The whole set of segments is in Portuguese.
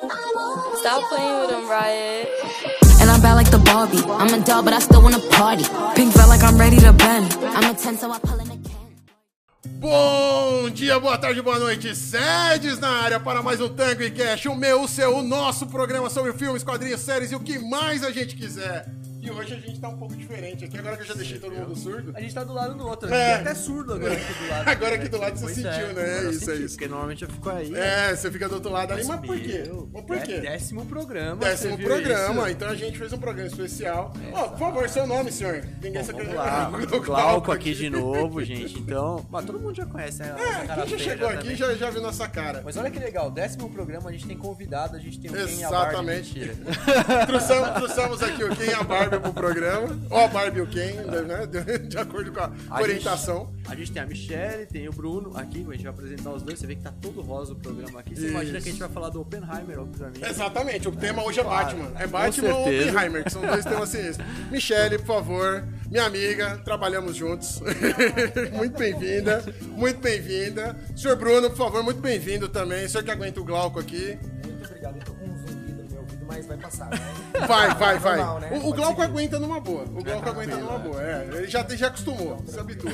Stop playing with him, Riot. And I'm bad like the Barbie. I'm a doll, but I still wanna party. Pink felt like I'm ready to bend. I'm a 10, so I pull in a can. Bom dia, boa tarde, boa noite. Sedes na área para mais um Tango e Cash, o meu, o seu, o nosso programa sobre filmes, quadrinhos, séries e o que mais a gente quiser. E hoje a gente tá um pouco diferente aqui, agora que eu já deixei todo mundo surdo. A gente tá do lado do outro, É. é até surdo agora aqui do lado. Agora aqui do lado você Pois sentiu, né? agora É eu isso, é senti, isso. Porque normalmente eu fico aí. É, você fica do outro lado aí, mas por quê? Mas por é quê? Décimo programa. Décimo programa, isso? então a gente fez um programa especial. Ó, por favor, seu nome, senhor. Ninguém Bom, se vamos lá, Glauco aqui de novo, gente. Então, mas todo mundo já conhece, né? É, quem já chegou aqui já, já viu nossa cara. Mas olha que legal, décimo programa a gente tem convidado, a gente tem o Ken e a Exatamente. Barbie. Mentira. Trouxemos, aqui o e a Barbie pro programa. Ou a Barbie o Ken, né? De, acordo com a A orientação. Gente, a gente tem a Michelle, tem o Bruno aqui, a gente vai apresentar os dois. Você vê que tá todo rosa o programa aqui. Você imagina Isso. que a gente vai falar do Oppenheimer, obviamente. Exatamente, o tema hoje é Claro. Batman. É Batman ou. Oppenheimer, que são dois temas sinistros. Michele, por favor, minha amiga, trabalhamos juntos. muito bem-vinda, muito bem-vinda. Senhor Bruno, por favor, muito bem-vindo também. O senhor que aguenta o Glauco aqui. Mas vai passar, né? Vai, vai, vai. Normal, né? O, o Glauco seguir. aguenta numa boa. O Glauco aguenta numa boa. É, ele já, já acostumou, se habitua.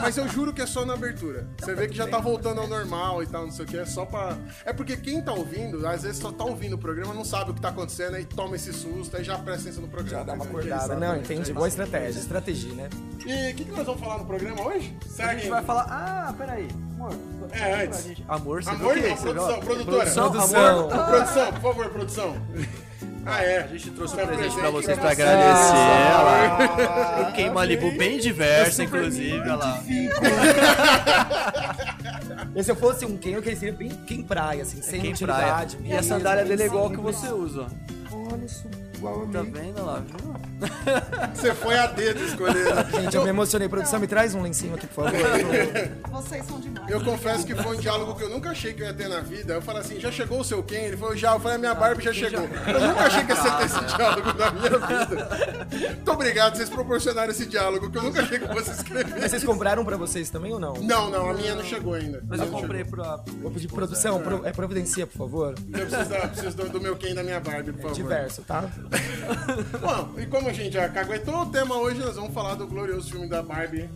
Mas eu juro que é só na abertura. Você vê que já tá voltando ao normal e tal, não sei o que. É só pra. É porque quem tá ouvindo, às vezes só tá ouvindo o programa, não sabe o que tá acontecendo, aí toma esse susto, aí já presta atenção no programa. Já dá uma dizer, acordada. Não, exatamente, entendi. é Boa estratégia. Estratégia, né? E o que, que nós vamos falar no programa hoje? A Segue. gente vai falar. Ah, peraí. Amor. É, antes. Amor, você Amor não, produção, produtora. Produção, Produção. amor. Produção, por favor, produção. Ah, é. A gente trouxe um Tá presente pra vocês pra agradecer. Ah, lá. Ken Malibu bem diverso, inclusive. Olha lá. E se eu fosse um Ken, eu queria ser bem Ken Praia, assim, sem Ken Praia. utilidade. E a sandália dele é igual que você usa, ó. Olha isso, igual a Tá vendo Olha lá, viu? Você foi a dedo escolher. Gente, eu me emocionei. Produção, me traz um lencinho aqui, por favor. Vocês são demais. Eu confesso que foi um diálogo que eu nunca achei que eu ia ter na vida. Eu falei assim, já chegou o seu Ken? Ele falou, já. Eu falei, a minha Barbie já chegou. Eu nunca achei que ia ter esse diálogo na minha vida. Muito obrigado, vocês proporcionaram esse diálogo que eu nunca achei que fosse Mas escrever. vocês compraram pra vocês também ou não? Não, não, a minha não chegou ainda. Mas eu comprei pra. Vou pedir produção, pro- é providencia, por favor. Eu preciso, da- preciso do, do meu Ken e da minha Barbie, por favor. Diverso, tá? Bom, e como a gente já caguetou o tema hoje, nós vamos falar do glorioso filme da Barbie,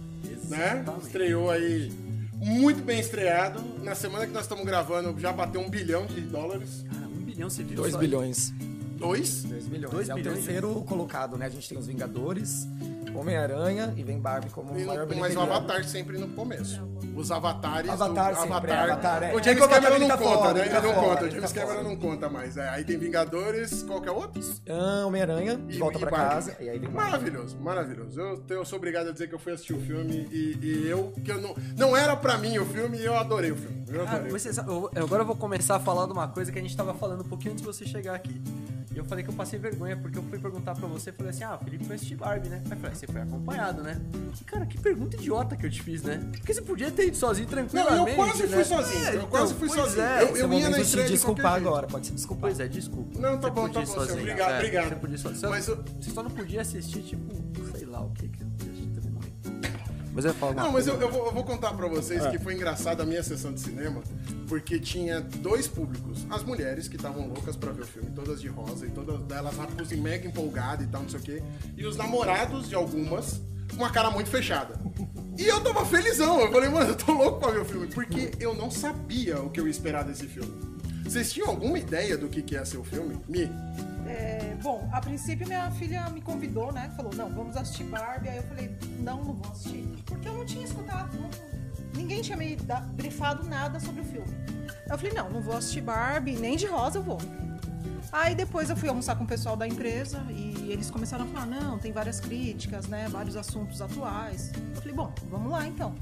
né? Estreou aí muito bem estreado. Na semana que nós estamos gravando, já bateu um bilhão de dólares. Cara, um bilhão você viu? 2 só? bilhões. Dois? 2 bilhões. Dois é bilhões, o terceiro colocado, né? A gente tem os Vingadores, Homem-Aranha e vem Barbie como o E maior mas o. Avatar sempre no começo. Os avatares. Avatar do, sempre, é, Avatar, é. O É James que o Avatar, Cameron não tá conta, fora, né? ele tá não fora, conta. O James tá Cameron não conta mais. É, aí tem Vingadores, qual que é outro? Ah, Homem-Aranha, E- volta e pra Barbie. casa. E aí vem. Maravilhoso, maravilhoso. Eu, eu sou obrigado a dizer que eu fui assistir o filme e, e eu, que eu não, não era pra mim o filme e eu adorei o filme. Eu Ah, adorei. você sabe- eu- agora eu vou começar falando uma coisa que a gente tava falando um pouquinho antes de você chegar aqui. E eu falei que eu passei vergonha, porque eu fui perguntar pra você, falei assim, ah, o Felipe foi assistir Barbie, né? Aí eu falei, você foi acompanhado, né? E, cara, que pergunta idiota que eu te fiz, né? Porque você podia ter ido sozinho Não, tranquilamente, eu quase fui né? sozinho. É, eu então, quase fui pois sozinho. É, eu é eu ia na de estreia de desculpar jeito. agora, pode se desculpar. Pois é, desculpa. Não, tá Você bom, podia tá bom, sozinho. Obrigado, É, obrigado. Você, podia ir sozinho. Mas eu- você só não podia assistir, tipo, sei lá o que que Mas eu uma Não, mas eu, eu vou, eu vou contar pra vocês que foi engraçado a minha sessão de cinema, porque tinha dois públicos. As mulheres, que estavam loucas pra ver o filme, todas de rosa, e todas delas rapus e mega empolgadas e tal, não sei o quê. E os namorados de algumas, com uma cara muito fechada. E eu tava felizão, eu falei, mano, eu tô louco pra ver o filme, porque eu não sabia o que eu ia esperar desse filme. Vocês tinham alguma ideia do que, que ia ser o filme? Mi? É, bom, a princípio minha filha me convidou, né? Falou, não, vamos assistir Barbie. Aí eu falei, não, não vou assistir. Porque eu não tinha escutado, não- ninguém tinha me da- brifado nada sobre o filme. Eu falei, não, não vou assistir Barbie, nem de rosa eu vou. Aí depois eu fui almoçar com o pessoal da empresa e eles começaram a falar, não, tem várias críticas, né? Vários assuntos atuais. Eu falei, bom, vamos lá então.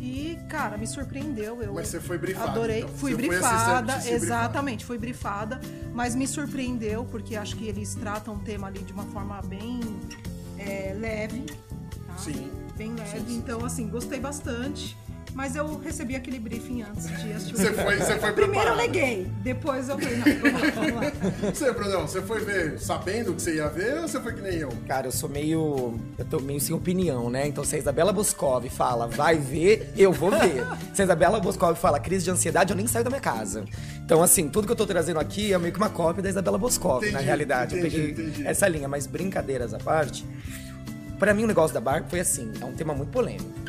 E, cara, me surpreendeu. Eu Mas você foi brifada, Adorei. então. Fui Você brifada, assistente, se brifada. exatamente, fui brifada, mas me surpreendeu porque acho que eles tratam o tema ali de uma forma bem é, leve. tá? Sim. Bem leve. Então, assim, gostei bastante. Mas eu recebi aquele briefing antes de assistir o Você filme. foi, você foi Primeiro eu neguei, depois eu falei, não, vamos lá, vamos lá. Você, Brunão, você foi ver sabendo que você ia ver ou você foi que nem eu? Cara, eu sou meio. Eu tô meio sem opinião, né? Então, se a Isabela Boscov fala, vai ver, eu vou ver. Se a Isabela Boscov fala crise de ansiedade, eu nem saio da minha casa. Então, assim, tudo que eu tô trazendo aqui é meio que uma cópia da Isabela Boscov, Entendi, na realidade. entendi, eu peguei entendi. essa linha, mas brincadeiras à parte. Pra mim, o negócio da Barbie foi assim: é um tema muito polêmico.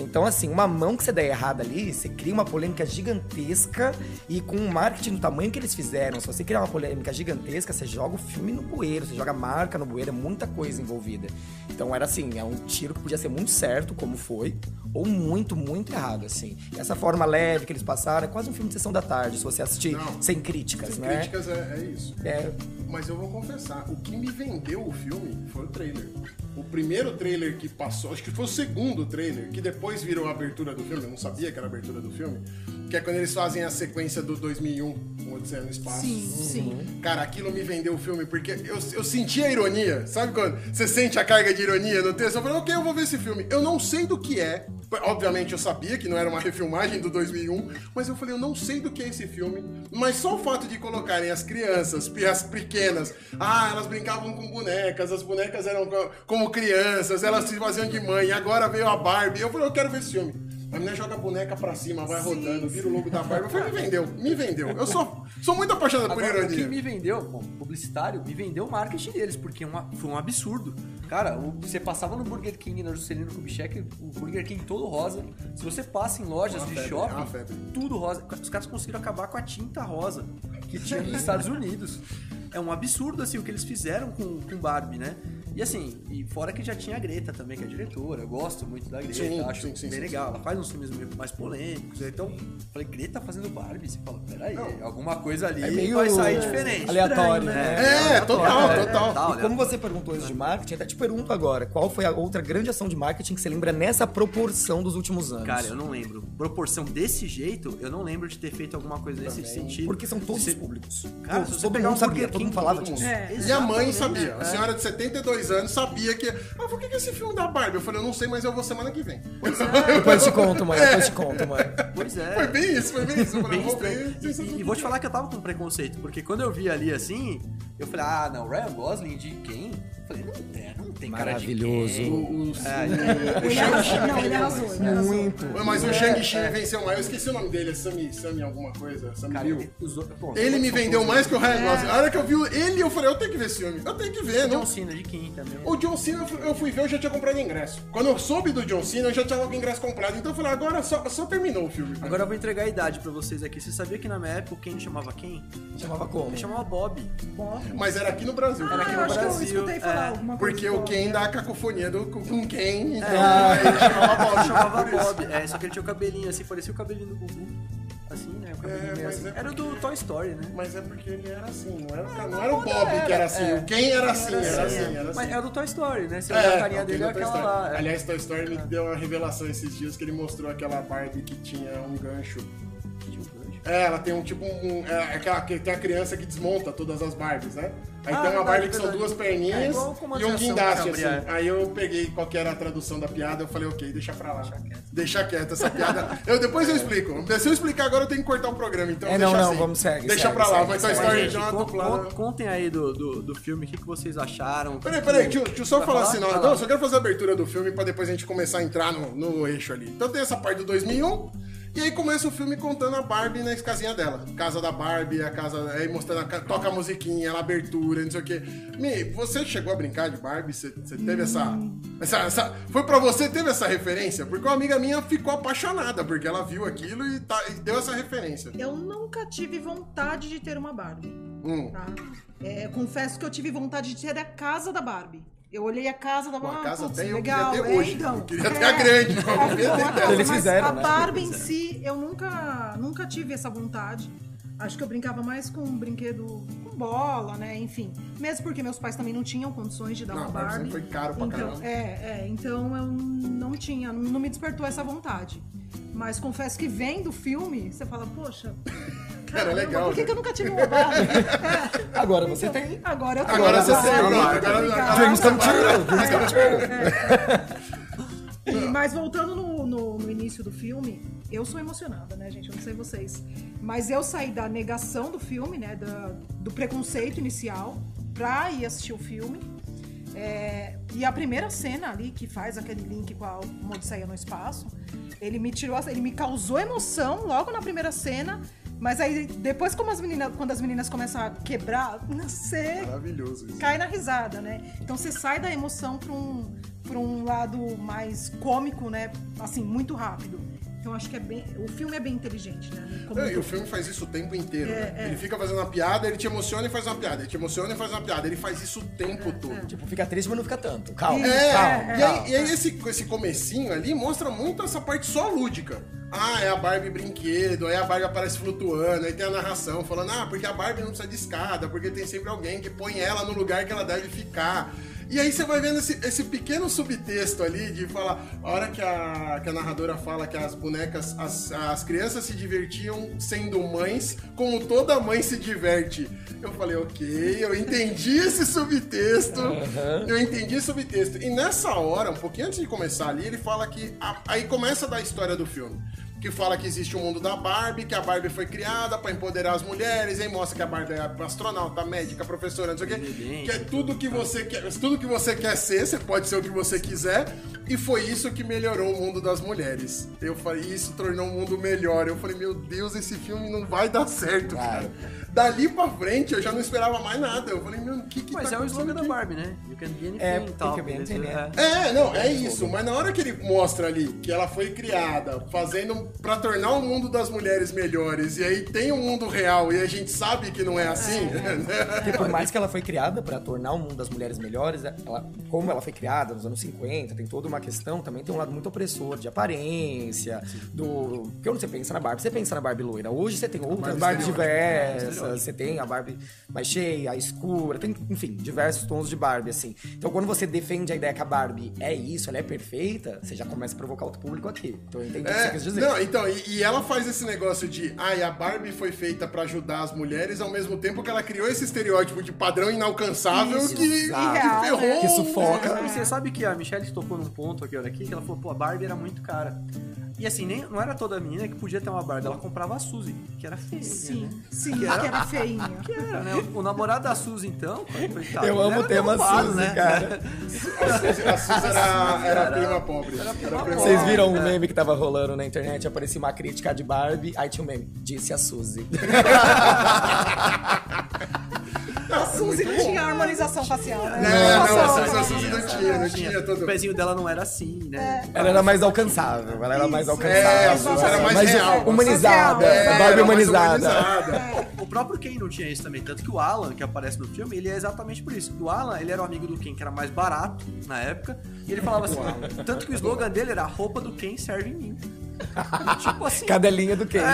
Então, assim, uma mão que você der errada ali, você cria uma polêmica gigantesca e com um marketing do tamanho que eles fizeram, se você criar uma polêmica gigantesca, você joga o filme no bueiro, você joga a marca no bueiro, é muita coisa envolvida. Então era assim, é um tiro que podia ser muito certo, como foi, ou muito, muito errado, assim. E essa forma leve que eles passaram, é quase um filme de sessão da tarde, se você assistir Não. sem críticas, Sem né? críticas é, é isso. É, Mas eu vou confessar, o que me vendeu o filme foi o trailer. O primeiro trailer que passou, acho que foi o segundo trailer, que depois virou a abertura do filme, eu não sabia que era a abertura do filme, que é quando eles fazem a sequência do 2001, o Odisseia no Espaço. Sim, sim. Cara, aquilo me vendeu o filme, porque eu, eu senti a ironia. Sabe quando você sente a carga de ironia no texto? Eu falei, ok, eu vou ver esse filme. Eu não sei do que é. Obviamente eu sabia que não era uma refilmagem do 2001, mas eu falei, eu não sei do que é esse filme. Mas só o fato de colocarem as crianças, as pequenas, ah, elas brincavam com bonecas, as bonecas eram co- como crianças, elas se faziam de mãe, agora veio a Barbie. Eu falei, eu quero ver esse filme. A menina joga a boneca pra cima, vai rodando, vira o logo da Barbie. Eu falei, me vendeu, me vendeu. Eu sou, sou muito apaixonado por Agora, o que ironia. me vendeu, bom, publicitário, me vendeu o marketing deles, porque é uma- foi um absurdo. Cara, o- você passava no Burger King, na Juscelino Kubitschek, o Burger King todo rosa. Se você passa em lojas Uma de febre, shopping, tudo rosa. Os caras conseguiram acabar com a tinta rosa que tinha nos Estados Unidos. É um absurdo, assim, o que eles fizeram com, com Barbie, né? E assim, e fora que já tinha a Greta também, que é a diretora. Eu gosto muito da Greta, Sim, acho sim, sim, bem sim, legal. Ela faz uns filmes meio mais polêmicos. Então, falei, Greta fazendo Barbie? Você fala, peraí, Não. alguma coisa ali é meio vai sair diferente. aleatório, né? É, total, total. Tal, E né? como você perguntou isso de marketing, até te pergunto agora, qual foi a outra grande ação de marketing que você lembra nessa proporção dos últimos anos? Cara, eu não lembro. Proporção desse jeito, eu não lembro de ter feito alguma coisa nesse sentido. Porque são todos Você- públicos. Cara, todo pegar mundo um sabia, todo mundo falava todo disso. É. E a mãe sabia. é. A senhora de 72 anos sabia que. Ah, por que, que esse filme da Barbie? Eu falei, eu não sei, mas eu vou semana que vem. Depois te conto, mãe, depois te conto, mãe. Pois é. Foi bem isso, foi bem isso. Eu falei, Bem eu vou estranho. sem E, e vou te falar que eu tava com preconceito, porque quando eu vi ali assim, eu falei, ah, não, Ryan Gosling de quem? Eu falei, não tem, não tem Maravilhoso. O, o, É, arrasou, não, ele arrasou, ele arrasou. Muito. Mas o Shang-Chi venceu mais. Eu esqueci o nome dele, é Sami, Sami alguma coisa. Sami Cara, Liu. os bom, Ele me vendeu mais que o Ryan Gosling. A hora que eu vi ele, eu falei, eu tenho que ver esse filme. Eu tenho que ver, John não. Cena de quem também. O John Cena, eu fui- ver, eu já tinha comprado ingresso. Quando eu soube do John Cena, eu já tinha logo o ingresso comprado. Então eu falei, agora só, só terminou o filme. Agora eu vou entregar a idade pra vocês aqui. Você sabia que na minha época quem chamava quem? Chamava como? Ele chamava Bob. Bom. Mas era aqui no Brasil. Era aqui Ah, no eu acho que eu Brasil, escutei falar é. alguma coisa. Porque o Bob. Ken dá a cacofonia do, com quem, então ele chamava Bob. Chamava. Bob. É, só que ele tinha o cabelinho assim, parecia o cabelinho do Gugu. Assim, né? O cabelinho É, meio mas assim. é Era do Toy Story, né? Mas é porque ele era assim, não era, o cara- não era o Bob que era assim, o Ken era assim, era assim, era Mas assim. é do Toy Story, né? Você olhar a carinha dele é aquela lá. é. Aliás, Toy Story me deu uma revelação esses dias que ele mostrou aquela Barbie que tinha um gancho. É, ela tem um tipo um. É, aquela que tem a criança que desmonta todas as Barbies, né? Aí Ah, tem uma verdade, Barbie que são verdade. duas É, perninhas igual e um guindaste, assim. Aí eu peguei qual que era a tradução da piada, eu falei, ok, deixa pra lá. Deixa quieto essa piada. Eu, depois eu explico. Se eu explicar agora, eu tenho que cortar o programa, então É, deixa não, não, assim. vamos, segue, Deixa segue, pra lá, segue, mas Toy segue. Story Gente, con- con- contem aí do, do, do filme, o que, que vocês acharam. Peraí, que- peraí, deixa, eu- deixa eu só Vai falar falar? assim, não, Vai não, só quero fazer a abertura do filme pra depois a gente começar a entrar no, no eixo ali. Então tem essa parte do 2001, e aí começa o filme contando a Barbie na casinha dela. Casa da Barbie, a casa, aí mostrando, a, ca- toca a musiquinha, ela abertura, não sei o quê. Mi, você chegou a brincar de Barbie? Você, você teve essa, essa, essa- Foi pra você, teve essa referência? Porque uma amiga minha ficou apaixonada, porque ela viu aquilo e, tá- e deu essa referência. Eu nunca tive vontade de ter uma Barbie, Hum. tá? É, confesso que eu tive vontade de ter a casa da Barbie. Eu olhei a casa da Pô, a Barbie. casa putz, até eu legal. queria ter é, hoje. então. Eu queria ter a grande, mas eu É, queria ter dela. casa, Eles mas fizeram, a né? Barbie em si, eu nunca, nunca tive essa vontade. Acho que eu brincava mais com um brinquedo com bola, né? Enfim. Mesmo porque meus pais também não tinham condições de dar Não, uma Barbie Barbie. sempre foi caro pra então, caramba. É, é. Então eu não tinha, não me despertou essa vontade. Mas confesso que vendo o filme, você fala, poxa. Caramba, legal, Por que, que eu nunca tive uma Barbie? É. Agora você tem. Agora eu tenho. Agora você tem, agora- agora- Dreams come true, dreams come true. Mas voltando no, no, no, início do filme, eu sou emocionada, né, gente? Eu não sei vocês. Mas eu saí da negação do filme, né? da- do preconceito inicial pra ir assistir o filme. É, e a primeira cena ali, que faz aquele link com a Odisseia no Espaço, ele me tirou, ele me causou emoção logo na primeira cena. Mas aí, depois, como as meninas, quando as meninas começam a quebrar, você Maravilhoso isso. cai na risada, né? Então você sai da emoção pra um, pra um lado mais cômico, né? Assim, muito rápido. Então acho que é bem. O filme é bem inteligente, né? Como- É, e o filme faz isso o tempo inteiro. É, né? é. Ele fica fazendo uma piada, ele te emociona e faz uma piada. Ele te emociona e faz uma piada. Ele faz isso o tempo todo. Tipo, fica triste, mas não fica tanto. Calma, É, calma. e calma. aí, e aí esse, esse comecinho ali mostra muito essa parte só lúdica. Ah, é a Barbie brinquedo, aí a Barbie aparece flutuando, aí tem a narração falando, ah, porque a Barbie não precisa de escada, porque tem sempre alguém que põe ela no lugar que ela deve ficar. E aí você vai vendo esse, esse pequeno subtexto ali de falar, a hora que a, que a narradora fala que as bonecas, as, as crianças se divertiam sendo mães, como toda mãe se diverte. Eu falei, ok, eu entendi esse subtexto. Eu entendi esse subtexto. E nessa hora, um pouquinho antes de começar ali, ele fala que. a- aí começa a dar a história do filme. Que fala que existe o mundo da Barbie, que a Barbie foi criada pra empoderar as mulheres, e mostra que a Barbie é astronauta, médica, professora, não sei o quê. Que é tudo que você quer. Tudo que você quer ser, você pode ser o que você quiser. E foi isso que melhorou o mundo das mulheres. Eu falei, isso tornou o mundo melhor. Eu falei, meu Deus, esse filme não vai dar certo, cara. Dali pra frente eu já não esperava mais nada. Eu falei, meu, o que que Mas tá é o slogan da? Barbie, né? You can be anything É, e tal. be anything, né? É. É, não, é isso. Mas na hora que ele mostra ali que ela foi criada fazendo pra tornar o mundo das mulheres melhores, e aí tem um mundo real e a gente sabe que não é assim, né? Porque por mais que ela foi criada pra tornar o mundo das mulheres melhores, ela, como ela foi criada nos anos 50, tem toda uma questão, também tem um lado muito opressor de aparência, do... Porque quando você pensa na Barbie, você pensa na Barbie loira. Hoje você tem outras Barbie Barbies diversas, você tem a Barbie mais cheia, a escura, tem, enfim, diversos tons de Barbie, assim. Então quando você defende a ideia que a Barbie é isso, ela é perfeita, você já começa a provocar outro público aqui. Então eu entendi o que você É, quis dizer. não, então, e, e ela faz esse negócio de, ai, a Barbie foi feita pra ajudar as mulheres, ao mesmo tempo que ela criou esse estereótipo de padrão inalcançável Isso, que, que ferrou. né? Que sufoca. E você sabe que a Michelle tocou num ponto aqui, olha aqui, que ela falou, pô, a Barbie era muito cara. E assim, nem, não era toda menina que podia ter uma Barbie, ela comprava a Suzy, que era feia. Sim, Né? sim, que era feinha. Que era, né? O, o namorado da Suzy, então, coitado, Eu amo era o tema Suzy, cara. A Suzy, a Suzy era, era a prima pobre. Era prima Vocês pobre. viram um meme que tava rolando na internet? Aparecia uma crítica de Barbie, aí tinha um meme. Disse a Suzy. A Suzy não tinha harmonização facial, né? É, não, a Suzy, a Suzy não tinha, não tinha todo... O pezinho dela não era assim, né? Ela era mais alcançável, ela era mais Isso. alcançável. É, a Suzy era mais real. Humanizada, É, Barbie era mais humanizada. humanizada. O próprio Ken não tinha isso também, tanto que o Alan, que aparece no filme, ele é exatamente por isso. O Alan, ele era o amigo do Ken, que era mais barato na época, e ele falava assim, tanto que o slogan dele era a roupa do Ken serve em mim. Tipo assim, Cadelinha do Ken.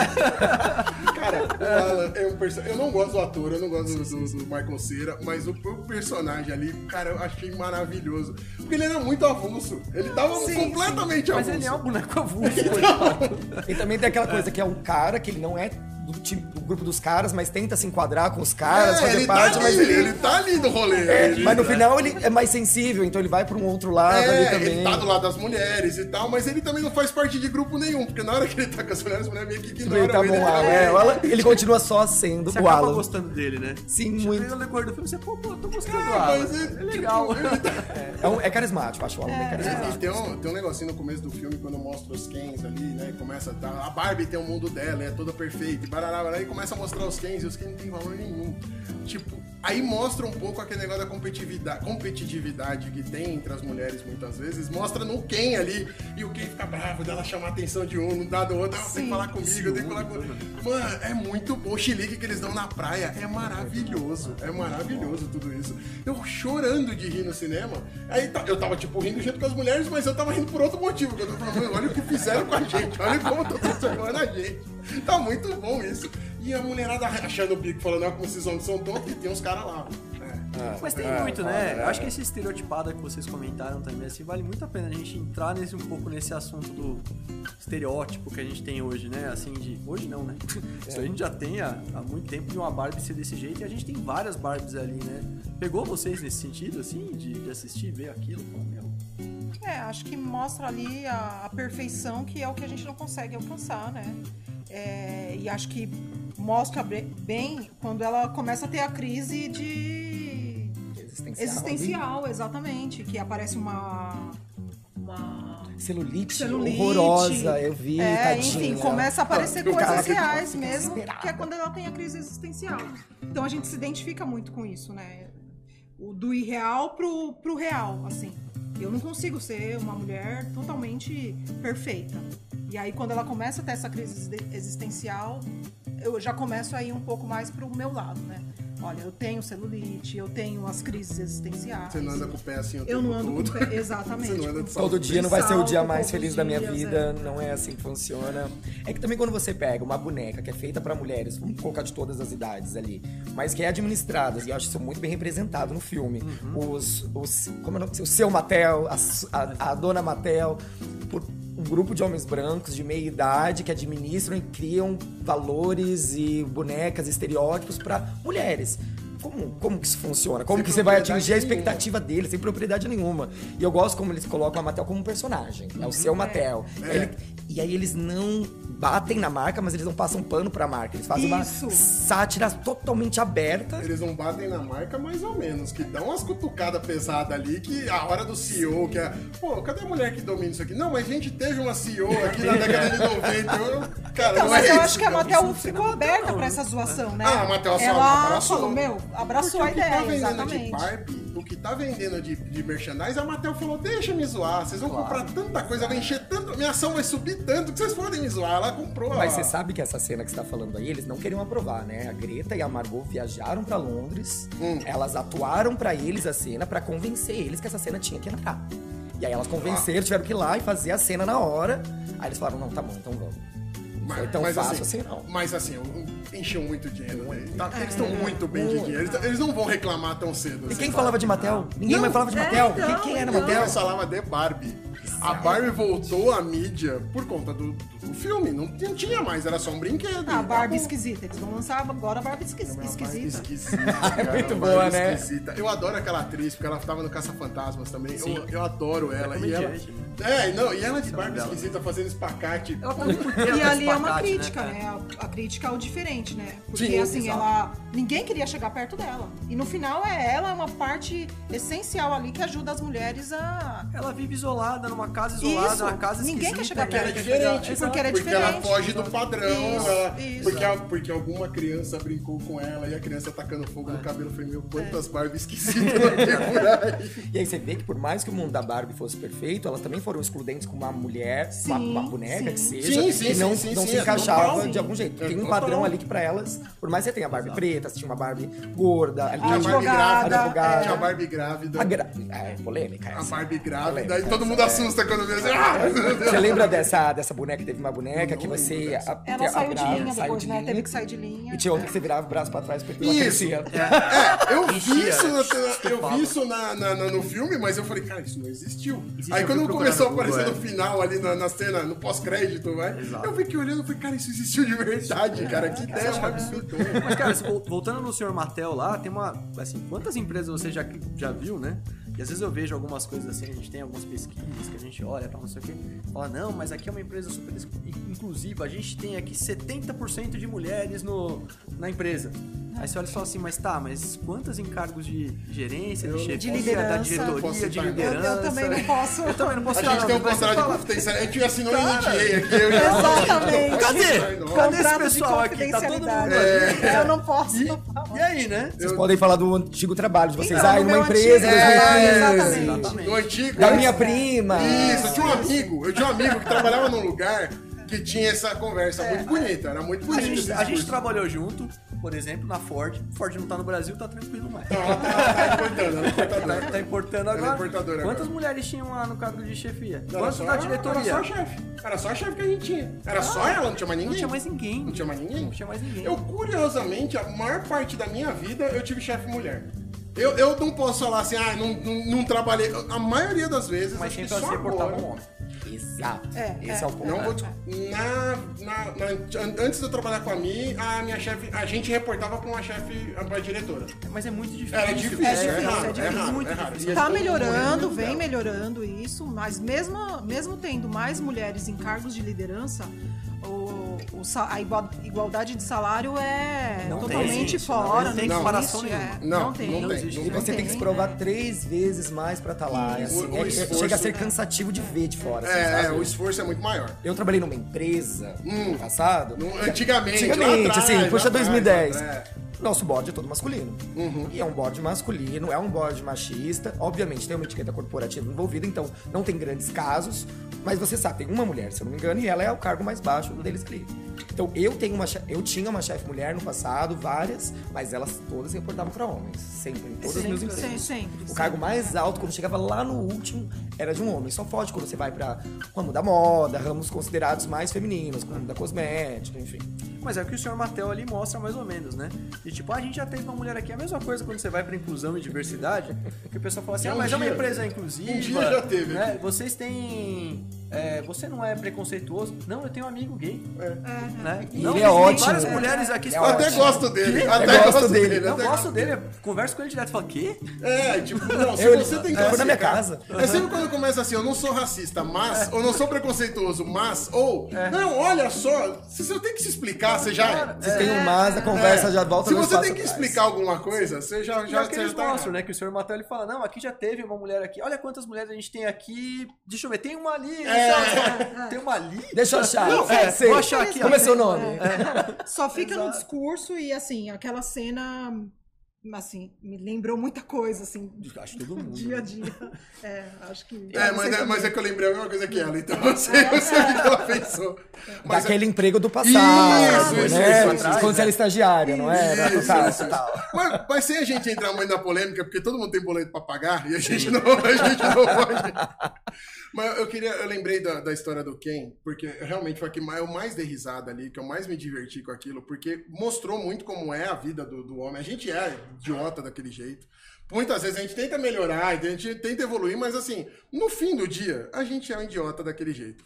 Cara, o Alan é um personagem. Eu não gosto do ator, eu não gosto do, do, do Michael Cera, mas o, o personagem ali, cara, eu achei maravilhoso. Porque ele era muito avulso. Ele tava Sim, completamente mas avulso. ele é um boneco avulso. coitado. E também tem aquela coisa que é um cara que ele não é do, time- do grupo dos caras, mas tenta se enquadrar com os caras, É, fazer ele parte, tá mas ali, ele. ele tá ali do rolê. É, ele, mas no né? final ele é mais sensível, então ele vai pra um outro lado ali É, também. ele tá do lado das mulheres e tal, mas ele também não faz parte de grupo nenhum, porque na hora que ele tá com as mulheres, as mulheres meio que ignoram Ele tá ele. bom lá, é, o Alan- ele continua só sendo Você o Alan. gostando dele, né? Sim, Chega muito. No decorrer do filme, você, pô, pô, eu tô gostando do É, Alan. É, ele- legal. É, um- é carismático, acho o Alan bem E carismático. tem um, tem um negocinho no começo do filme, quando mostra os Kens ali, né? e Começa a, tá- a Barbie tem um mundo dela, é toda perfeita, barará, barará, e começa a mostrar os Kens, e os Kens não tem valor nenhum. Tipo, aí mostra um pouco aquele negócio da competitividade, competitividade que tem entre as mulheres muitas vezes. Mostra no Ken ali, e o Ken fica bravo dela chamar a atenção de um, não dá do outro, ah, tem que falar comigo, tem que falar comigo. Mano, é muito bom. O chilique que eles dão na praia é maravilhoso. É maravilhoso tudo isso. Eu chorando de rir no cinema. Aí tá- eu tava, tipo, rindo junto com as mulheres, mas eu tava rindo por outro motivo. Que eu tô falando, olha o que fizeram com a gente. Olha como eu tô transformando a gente. Tá muito bom isso. E a mulherada achando o bico, falando, ó, como esses homens são tontos, e tem uns caras lá. É. Mas tem muito, né? Eu acho que esse estereotipado que vocês comentaram também, assim, vale muito a pena a gente entrar nesse, um pouco nesse assunto do estereótipo que a gente tem hoje, né? Assim, de. Hoje não, né? Isso a gente já tem há, há muito tempo de uma Barbie ser desse jeito e a gente tem várias Barbies ali, né? Pegou vocês nesse sentido, assim, de, de assistir, ver aquilo? Pô, meu, É, acho que mostra ali a, a perfeição que é o que a gente não consegue alcançar, né? É, e acho que mostra be- bem quando ela começa a ter a crise de Existencial. existencial, exatamente, que aparece uma uma Celulite, celulite. horrorosa, eu vi, É, tadinha. enfim, começa a aparecer cara coisas fica reais mesmo, que é quando ela tem a crise existencial. Então a gente se identifica muito com isso, né? O do irreal pro, pro real, assim. Eu não consigo ser uma mulher totalmente perfeita. E aí, quando ela começa a ter essa crise exi- existencial, eu já começo a ir um pouco mais pro meu lado, né? Olha, eu tenho celulite, eu tenho as crises existenciais. Você não anda com o pé assim o Eu tempo não ando com o todo. pé, exatamente. Você não anda de Todo salto dia não vai ser o dia mais feliz da minha vida, não é assim que funciona. É que também quando você pega uma boneca que é feita pra mulheres, vamos colocar de todas as idades ali, mas que é administrada, e eu acho isso muito bem representado no filme. Os, os, como é o nome? O seu Mattel, a, a, a dona Mattel, por um grupo de homens brancos de meia idade que administram e criam valores e bonecas, estereótipos pra mulheres. Como, como que isso funciona? Como Sem que você vai atingir a nenhuma. expectativa dele sem propriedade nenhuma? E eu gosto como eles colocam a Mattel como um personagem. É o seu Mattel. É. Ele- e aí eles não batem na marca, mas eles não passam pano pra marca. Eles fazem Isso. uma sátira totalmente aberta. Eles não batem na marca, mais ou menos. Que dão umas cutucadas pesadas ali, que a hora do CEO, que é. Pô, cadê a mulher que domina isso aqui? Não, mas a gente teve uma CEO aqui na década de 90. Eu, cara, Então, não mas é eu isso. acho que a não. Mattel ficou aberta pra essa zoação, né? Ah, a Mattel só Ela abraçou. falou, meu, abraçou Porque a o que tá ideia, vendendo de exatamente. Barbie, o que tá vendendo de, de merchandise, a Mattel falou, deixa me zoar, vocês vão comprar tanta coisa, vai encher tanto, minha ação vai subir tanto que vocês podem me zoar. Ela comprou. Mas a- você sabe que essa cena que você tá falando aí, eles não queriam aprovar, né? A Greta e a Margot viajaram pra Londres, Hum. elas atuaram pra eles a cena pra convencer eles que essa cena tinha que entrar. E aí elas convenceram, tiveram que ir lá e fazer a cena na hora. Aí eles falaram, não, tá bom, então vamos. Não foi tão fácil assim, não. Mas assim, encheu muito dinheiro. né? Tá- eles estão muito bem de dinheiro. Eles, eles não vão reclamar tão cedo. E assim, quem tá? falava de Mattel? Ninguém Não. mais falava de É, Mattel. então, quem, quem era então. Mattel? Eles falavam de Barbie. A Barbie voltou à mídia por conta do, do filme. Não, não tinha mais, era só um brinquedo. Ah, Barbie Acabou. esquisita. Eles vão lançar agora a Barbie esquis- Uma Barbie esquisita. esquisita, cara, muito boa, Barbie né? esquisita. Eu adoro aquela atriz, porque ela tava no Caça-Fantasmas também. Eu, eu adoro ela. e ela né? é, não, e ela de Barbie esquisita fazendo espacate. Ela tá E ali é uma crítica, cara? né? A, a crítica ao diferente, né? Porque Sim, assim, exato. ela. Ninguém queria chegar perto dela. E no final é ela uma parte essencial ali que ajuda as mulheres a. Ela vive isolada, numa casa isolada, Isso. uma casa Ninguém quer esquisita, chegar Porque ela é perto. diferente. Exato. Porque ela é Porque ela diferente. foge do padrão. Isso, ela- isso. Porque, a- porque alguma criança brincou com ela e a criança tacando fogo no cabelo. Eu falei, meu, quantas Barbie esquisitas não tem por aí. E aí você vê que por mais que o mundo da Barbie fosse perfeito, elas também foram excludentes com uma mulher, uma, Sim, uma boneca sim. que seja, Sim, sim, que não, sim, não sim, se é encaixava de algum jeito. É Tem um padrão ali que pra elas, por mais que você tenha a Barbie preta, você tinha uma Barbie gorda, ali, Tinha a Barbie grávida. advogada. Tinha a Barbie grávida. a gra... É, polêmica A essa. Barbie grávida. Polêmica E todo mundo é. assusta quando vê assim. Ah, Deus. Você lembra dessa, dessa boneca que teve uma boneca que Não você. lembro dessa. a- Ela saiu de linha depois, de né? linha, Teve que sair de linha. E tinha outra que você virava o braço pra trás porque ela Isso. crescia. É, eu vi isso, na- eu vi isso na, na- na- no filme, mas eu falei, cara, isso não existiu. Existe, Aí quando começou a Google, aparecer no é. final, ali na, na cena, no pós-crédito, vai, Exato. eu fiquei olhando e falei, cara, isso existiu de verdade, cara. Que ideia um absurdo. Mas, cara, voltando no Sr. Mattel lá, tem uma. Assim, quantas empresas você já, já viu, né? E às vezes eu vejo algumas coisas assim, a gente tem algumas pesquisas que a gente olha pra não sei o quê. Fala, não, mas aqui é uma empresa super inclusiva, a gente tem aqui 70% de mulheres no, na empresa. Aí você olha e fala assim, mas tá, mas quantos encargos de gerência, de chefia, da liderança. Posso diretoria, de não. Eu, liderança? eu também não posso. Eu também não posso A gente falar, tem um contrato de confidencialidade. A gente assinou um NDA aqui. Eu Exatamente. Cadê? Não. Cadê esse de pessoal aqui? Tá todo mundo ali. Eu não posso. E aí, né? Vocês podem falar do antigo trabalho de vocês. Então, ah, numa empresa, antigo- 2015. É, exatamente. No antigo. Da minha prima. Isso, eu tinha um amigo. Eu tinha um amigo que trabalhava num lugar que tinha essa conversa muito bonita. Era muito A bonita. gente, a gente trabalhou junto, por exemplo, na Ford. Ford não tá no Brasil, tá tranquilo mais. Não, ela tá, ela tá importando, ela é importadora. Tá, tá importando Ela é agora. importadora Quantas agora. mulheres tinham lá no cargo de chefia? Era Quantas só, na diretoria? Era só a chefe. Era só a chefe que a gente tinha. Era só ela, não tinha mais ninguém. Não tinha mais ninguém. Não tinha mais ninguém? Não tinha mais ninguém. Eu, curiosamente, a maior parte da minha vida eu tive chefe mulher. Eu, eu não posso falar assim, ah, não, não, não trabalhei. A maioria das vezes, Mas sempre só você portava um homem. Exato. É, Esse é, é. o ponto. Não vou dis- na, na- na- an- antes de eu trabalhar com a Mi, a minha chefe, a gente reportava pra uma chefe, pra diretora. Mas é muito difícil. Era difícil, É é, difícil, raro, é é difícil. raro, Muito é raro. difícil. Tá melhorando, vem melhorando isso, mas mesmo, mesmo tendo mais mulheres em cargos de liderança, o, o a igua- igualdade de salário é Não tem, totalmente gente, fora. não tem existe, comparação é, nenhuma. Não, não tem. não tem, existe. não E você tem que se provar três vezes mais pra estar lá. Isso. assim, O- o é- esforço- chega a ser cansativo de ver de fora. assim, É, é, sabe? o esforço é muito maior. Eu trabalhei numa empresa Hum. no passado. No- antigamente, lá Antigamente, atrás, assim, lá puxa atrás, 2010. é. Nosso board é todo masculino. E é um board masculino, é um board machista. Obviamente tem uma etiqueta corporativa envolvida, então não tem grandes casos. Mas você sabe, tem uma mulher, se eu não me engano, e ela é o cargo mais baixo deles ali. Então eu tenho uma eu tinha uma chefe mulher no passado, várias, mas elas todas reportavam para homens, sempre em todos os meus empregos. sempre, sempre, O cargo mais alto, quando chegava lá no último, era de um homem. Só pode quando você vai pra ramo da moda, ramos considerados mais femininos, como da cosmética, enfim. Mas é o que o senhor Matel ali mostra mais ou menos, né? E tipo, ah, a gente já teve uma mulher aqui, a mesma coisa quando você vai pra inclusão e diversidade, que o pessoal fala assim, É ah, um mas é uma dia. empresa inclusiva. Um dia já teve Né? Vocês têm. É, você não é preconceituoso? Não, eu tenho um amigo gay. Né? E não, ele é tem ótimo. várias mulheres aqui é Eu até gosto dele. Eu Até gosto gosto dele. dele. Eu gosto dele, eu converso com ele direto e falo, quê? É, tipo, não, se Eu- você tem que eu fui na minha casa. É sempre quando começa assim, eu não sou racista, mas, ou não sou preconceituoso, mas, ou, não, olha só, se você tem que se explicar, você já é. Se tem um mas, a conversa É. já volta Se você tem que explicar alguma coisa, você já, Já já, que você eles tá mostram, né? Que o senhor Matel ele fala, não, aqui já teve uma mulher aqui. Olha quantas mulheres a gente tem aqui. Deixa eu ver, tem uma ali. É. Tem uma ali? Deixa eu achar. Não, é, é, sei. vou achar aqui, Como é seu nome? Só fica no discurso e assim, aquela cena assim, me lembrou muita coisa, assim, Acho todo do mundo. dia a dia. É, acho que. É, mas, é, mas é que eu lembrei a mesma coisa que ela, então eu sei, eu sei o que ela pensou. Mas Daquele emprego do passado, Isso, isso, né? isso, atrás, Quando você era estagiária, não era? Isso, Tal, isso, tal. isso. Mas, mas sem a gente entrar muito na polêmica, porque todo mundo tem boleto pra pagar e a gente não, a gente não pode. Mas eu queria, eu lembrei da, da história do Ken, porque realmente foi a que mais- eu mais dei risada ali, que eu mais me diverti com aquilo, porque mostrou muito como é a vida do, do homem. A gente é idiota daquele jeito. Muitas vezes a gente tenta melhorar, a gente tenta evoluir, mas assim, no fim do dia, a gente é um idiota daquele jeito.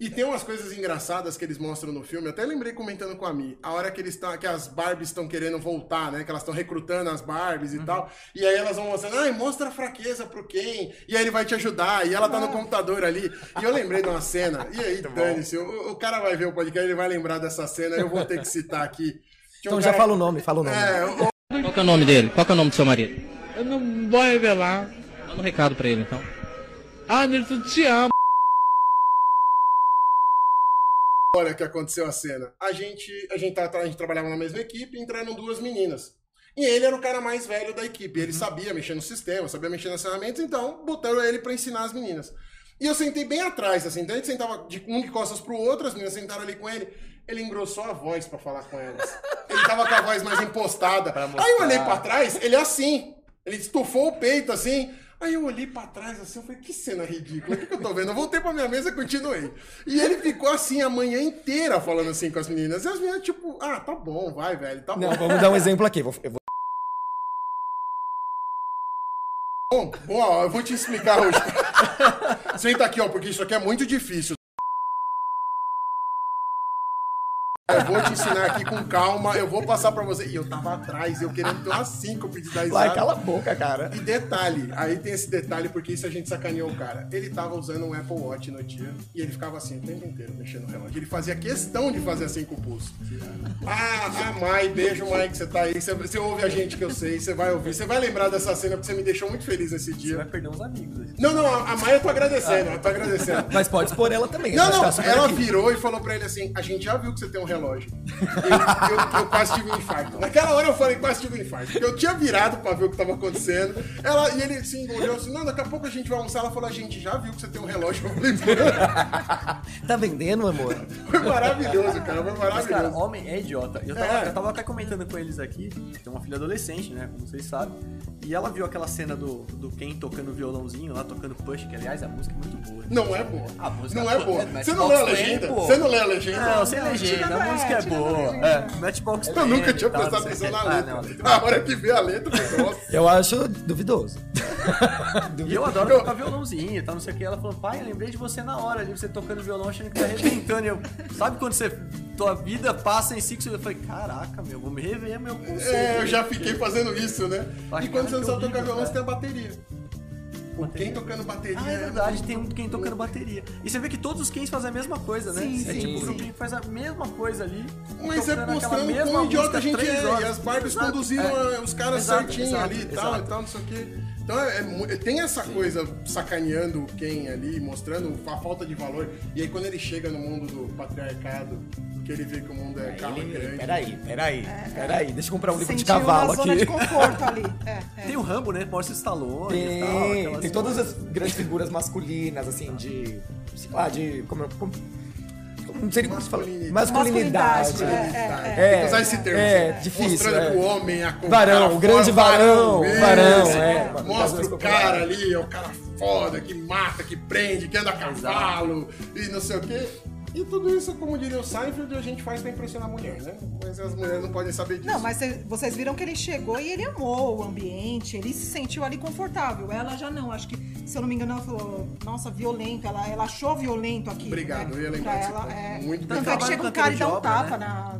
E tem umas coisas engraçadas que eles mostram no filme. Até lembrei comentando com a Mi. A hora que eles estão, que as Barbies estão querendo voltar, né? Que elas estão recrutando as Barbies e tal. E aí elas vão mostrando, ai, mostra a fraqueza pro Ken. E aí ele vai te ajudar. E ela tá no computador ali. E eu lembrei de uma cena. E aí, dane-se. O, o cara vai ver o podcast, ele vai lembrar dessa cena. Eu vou ter que citar aqui. Um Então já cara- fala o nome, fala o nome. É, o- Qual que é o nome dele? Qual que é o nome do seu marido? Eu não vou revelar. Manda um recado pra ele, então. Ah, Nilton, te amo. hora que aconteceu a cena. A gente, a gente, tá- a gente trabalhava na mesma equipe e entraram duas meninas. E ele era o cara mais velho da equipe. Ele sabia mexer no sistema, sabia mexer nas ferramentas, então botaram ele pra ensinar as meninas. E eu sentei bem atrás, assim. Então a gente sentava de um de costas pro outro, as meninas sentaram ali com ele. Ele engrossou a voz pra falar com elas. Ele tava com a voz mais impostada. Aí eu olhei pra trás, ele assim. Ele estufou o peito assim. Aí eu olhei pra trás assim, eu falei, que cena ridícula, o que, que eu tô vendo? Eu voltei pra minha mesa e continuei. E ele ficou assim a manhã inteira falando assim com as meninas. E as meninas, tipo, ah, tá bom, vai, velho, tá bom. Não, vamos dar um exemplo aqui. Vou- eu vou- Bom, bom, ó, eu vou te explicar hoje. Senta aqui, ó, porque isso aqui é muito difícil. Eu vou te ensinar aqui com calma, eu vou passar pra você. E eu tava atrás, eu querendo ter umas cinco pra te dar Vai, risada. cala a boca, cara. E detalhe, aí tem esse detalhe, porque isso a gente sacaneou o cara. Ele tava usando um Apple Watch no dia e ele ficava assim o tempo inteiro mexendo no relógio. Ele fazia questão de fazer assim com o pulso. Ah, ah, Mai, beijo, Mai, que você tá aí. Você, você ouve a gente que eu sei, você vai ouvir. Você vai lembrar dessa cena porque você me deixou muito feliz nesse Você dia. vai perder uns amigos. aí. Não, não, a a Mai eu tô agradecendo, eu tô agradecendo. Mas pode expor ela também. Não, ela não, tá ela aqui. virou e falou pra ele assim: a gente já viu que você tem um relógio. Eu, eu- eu quase tive um infarto. Naquela hora eu falei, quase tive um infarto. Porque eu tinha virado pra ver o que tava acontecendo. Ela, e ele assim, olhou assim: não, daqui a pouco a gente vai almoçar. Ela falou: a gente já viu que você tem um relógio. Eu falei, "Pô, Tá vendendo, amor? foi maravilhoso, cara, foi Mas, cara, maravilhoso. homem é idiota. Eu tava, É. eu tava até comentando com eles aqui, tem uma filha adolescente, né? Como vocês sabem. E ela viu aquela cena do, do Ken tocando violãozinho lá, tocando push, que aliás a música é muito boa. Não é boa. A música não é boa. é Matchbox Você não lê a 20, legenda? Você não lê a legenda? Não, sem legenda, a música é boa. É, Matchbox Eu nunca 20 tinha tal, prestado atenção na. Ah, letra. Na hora que vê a letra, eu falei, nossa. Eu acho duvidoso. E eu adoro tocar violãozinho tal, não sei o que. Ela falou, pai, eu lembrei de você na hora ali, você tocando violão, achando que tá arrebentando. E eu, sabe quando você, tua vida passa em que você- eu falei, caraca, meu, vou me rever, meu conceito. É, eu já fiquei fazendo isso, né? E quando cara, você não sabe tocar violão, você tem a bateria. O Quem tocando bateria. Ah, é verdade, tem um quem tocando bateria. E você vê que todos os quens fazem a mesma coisa, né? Sim, é sim, tipo um sim. grupinho que faz a mesma coisa ali. Mas é mostrando quão idiota a gente é. horas. E as Barbies Exato, conduziram é. os caras Exato, certinho exato, ali e tal, e tal, não sei o quê. Então é, é tem essa coisa sacaneando quem ali, mostrando a falta de valor. E aí quando ele chega no mundo do patriarcado, que ele vê que o mundo é carro Ele, grande. peraí, peraí, peraí. Deixa eu comprar um livro de cavalo aqui. de conforto ali. É, é. Tem o Rambo, né? O Stallone e tal. Tem, tem todas coisas. as grandes figuras masculinas, assim, de. sei lá, de. Como, como, como não sei nem como se fala. Masculinidade. Masculinidade. É, é, tem que usar esse termo. é, assim, difícil, Mostrando é. que o homem é a Varão, cara o grande varão, isso. varão, é. Mostra o cara ali, é o cara foda, que mata, que prende, que anda a cavalo e não sei o quê. E tudo isso, como diria o Seinfeld, a gente faz pra impressionar a mulher, né? Mas as mulheres não podem saber disso. Não, mas cê- vocês viram que ele chegou e ele amou o ambiente, ele se sentiu ali confortável. Ela já não, acho que, se eu não me engano, ela falou, nossa, violento. Ela, ela achou violento aqui. Obrigado, né? eu ia lembrar ela, é... Muito Tanto é que chega um cara e dá um obra, tapa né? na,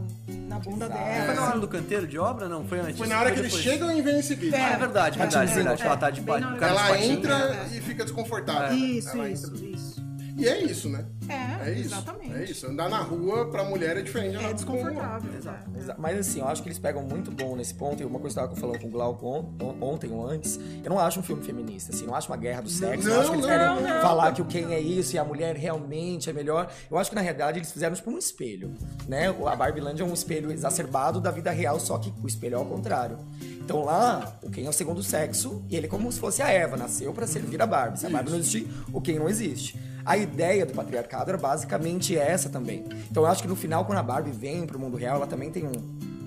na bunda Exato. dela. Foi na hora do canteiro de obra? Não, foi antes. Foi na hora que eles chegam e vêm em seguida. Ah, é verdade, verdade, Patinzinho. verdade. Ela tá de Ela entra e fica desconfortável. Isso, Ela isso, entra. isso. E é isso, né? É, É isso. exatamente. É isso. Andar na rua pra mulher é diferente de andar É desconfortável. Exato. é. Mas assim, eu acho que eles pegam muito bom nesse ponto. E uma coisa que eu tava falando com o Glauco on- on- ontem ou antes, eu não acho um filme feminista, assim, não acho uma guerra do sexo. Não, eu acho que eles não, querem não. falar que o quem é isso e a mulher realmente é melhor. Eu acho que na realidade eles fizeram tipo um espelho, né? A Barbieland é um espelho exacerbado da vida real, só que o espelho é ao contrário. Então lá, o Ken é o segundo sexo e ele é como se fosse a Eva, nasceu pra servir a Barbie. Se a Barbie não existir, o Ken não existe. A ideia do patriarcado era basicamente essa também. Então eu acho que no final, quando a Barbie vem pro mundo real, ela também tem um.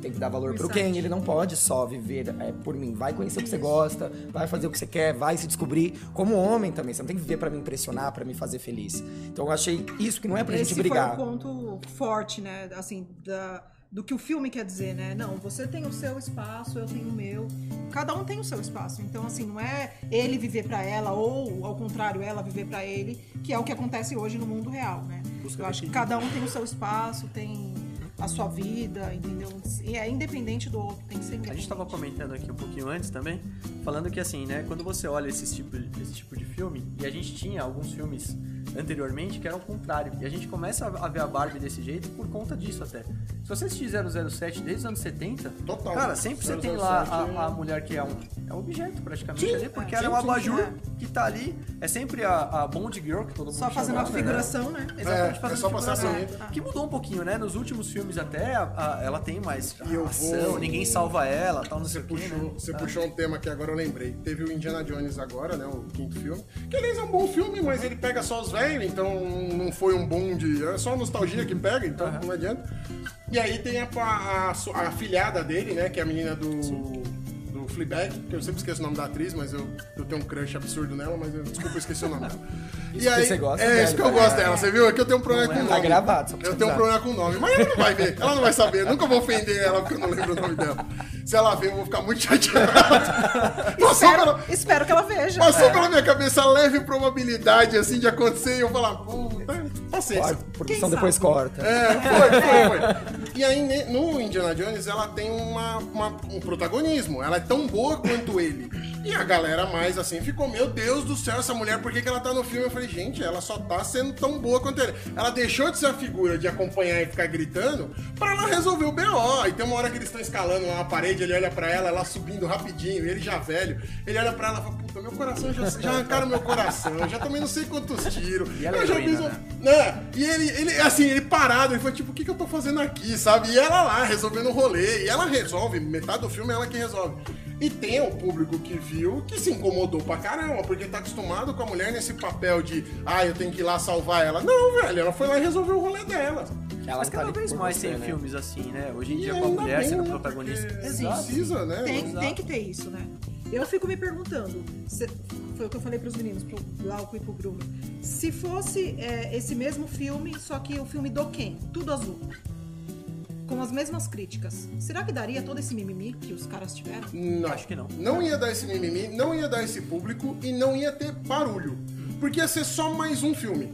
Tem que dar valor pro Ken, ele não pode só viver é, por mim. Vai conhecer o que você gosta, vai fazer o que você quer, vai se descobrir. Como homem também, você não tem que viver pra me impressionar, pra me fazer feliz. Então eu achei isso que não é pra Esse gente brigar. foi o ponto forte, né? Assim, da, do que o filme quer dizer, né? Não, você tem o seu espaço, eu tenho o meu. Cada um tem o seu espaço. Então, assim, não é ele viver pra ela ou, ao contrário, ela viver pra ele, que é o que acontece hoje no mundo real, né? Busca eu acho que cada um tem o seu espaço, tem a sua vida, entendeu? E é independente do outro, tem que ser A gente tava comentando aqui um pouquinho antes também, falando que assim, né, quando você olha esse tipo, esse tipo de filme, e a gente tinha alguns filmes anteriormente que eram o contrário, e a gente começa a ver a Barbie desse jeito por conta disso até. Se você assistir 007 desde os anos 70, Total. cara, sempre você tem lá 007 a, a mulher que é um, é um objeto praticamente Sim, ali, porque é, ela é um abajur é. que tá ali, é sempre a, a Bond Girl que todo mundo Só fazendo chama, a né? figuração, né? Exatamente, É, fazendo é só passar figuração. Que mudou um pouquinho, né? Nos últimos filmes até, a- a- ela tem mais E eu ação, vou- ninguém salva ela, tal, não Você sei o quê, puxou, né? você puxou um tema que agora eu lembrei. Teve o Indiana Jones agora, né? O quinto filme. Que aliás é um bom filme, mas ele pega só os velhos, então não foi um bom de. É só nostalgia que pega, então não adianta. E aí tem a, a, a, a filhada dele, né? Que é a menina do. Do Fleabag, que eu sempre esqueço o nome da atriz, mas eu, eu tenho um crush absurdo nela, mas eu, desculpa, eu esqueci o nome dela. Isso que você gosta É, dela, isso que eu né? gosto dela, você viu? É que eu tenho um problema com o Tá nome. gravado, só Eu tenho um problema com o nome, mas ela não vai ver, ela não vai saber, eu nunca vou ofender ela porque eu não lembro o nome dela. Se ela ver, eu vou ficar muito chateado. Passou pela, Espero, espero que ela veja. passou pela minha cabeça a leve probabilidade assim de acontecer e eu falar, puta, paciência. Corta, a produção depois corta. É, foi, foi, foi. E aí, no Indiana Jones, ela tem uma, uma- um protagonismo. Ela é tão boa quanto ele. E a galera mais assim ficou, meu Deus do céu, essa mulher, por que, que ela tá no filme? Eu falei, gente, ela só tá sendo tão boa quanto ele. Ela deixou de ser a figura de acompanhar e ficar gritando pra ela resolver o B.O. E tem uma hora que eles estão escalando uma parede, ele olha pra ela, ela subindo rapidinho, ele já velho. Ele olha pra ela e fala, puta, meu coração já, já arrancaram meu coração, eu já tomei não sei quantos tiros. E ela eu já fiz um- né? né? E ele, ele, assim, ele parado, ele foi tipo, o que, que eu tô fazendo aqui, sabe? E ela lá, resolvendo o rolê. E ela resolve, metade do filme é ela que resolve. E tem o público que viu que se incomodou pra caramba, porque tá acostumado com a mulher nesse papel de, ah, eu tenho que ir lá salvar ela. Não, velho, ela foi lá e resolveu o rolê dela. Ela Mas não tá cada ali vez mais tem né? filmes assim, né? Hoje em E dia com a mulher bem, sendo né? protagonista. Precisa, né? Tem, Exato. tem que ter isso, né? Eu fico me perguntando, se- foi o que eu falei pros meninos, pro Glauco e pro Bruno. Se fosse é, esse mesmo filme, só que o filme do quem? Tudo azul. Com as mesmas críticas, será que daria todo esse mimimi que os caras tiveram? Não. Acho que não. Não ia dar esse mimimi, não ia dar esse público e não ia ter barulho. Porque ia ser só mais um filme.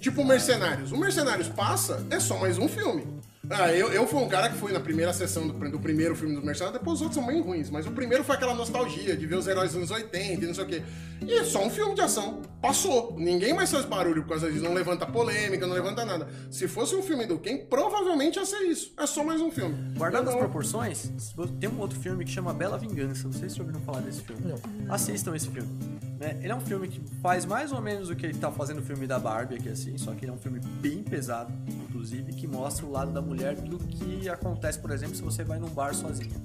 Tipo Mercenários. O Mercenários passa, é só mais um filme. Ah, eu, eu fui um cara que fui na primeira sessão do, do primeiro filme dos Mercenários, depois os outros são bem ruins, mas o primeiro foi aquela nostalgia de ver os heróis dos anos 80 e não sei o quê. E é só um filme de ação. Passou. Ninguém mais faz barulho por causa disso. Não levanta polêmica, não levanta nada. Se fosse um filme do Ken, provavelmente ia ser isso. É só mais um filme. Guardando as Não- proporções, tem um outro filme que chama Bela Vingança. Não sei se ouviram falar desse filme. Assistam esse filme. Né? Ele é um filme que faz mais ou menos o que ele tá fazendo no filme da Barbie aqui, assim, só que ele é um filme bem pesado, inclusive, que mostra o lado da mulher do que acontece, por exemplo, se você vai num bar sozinha.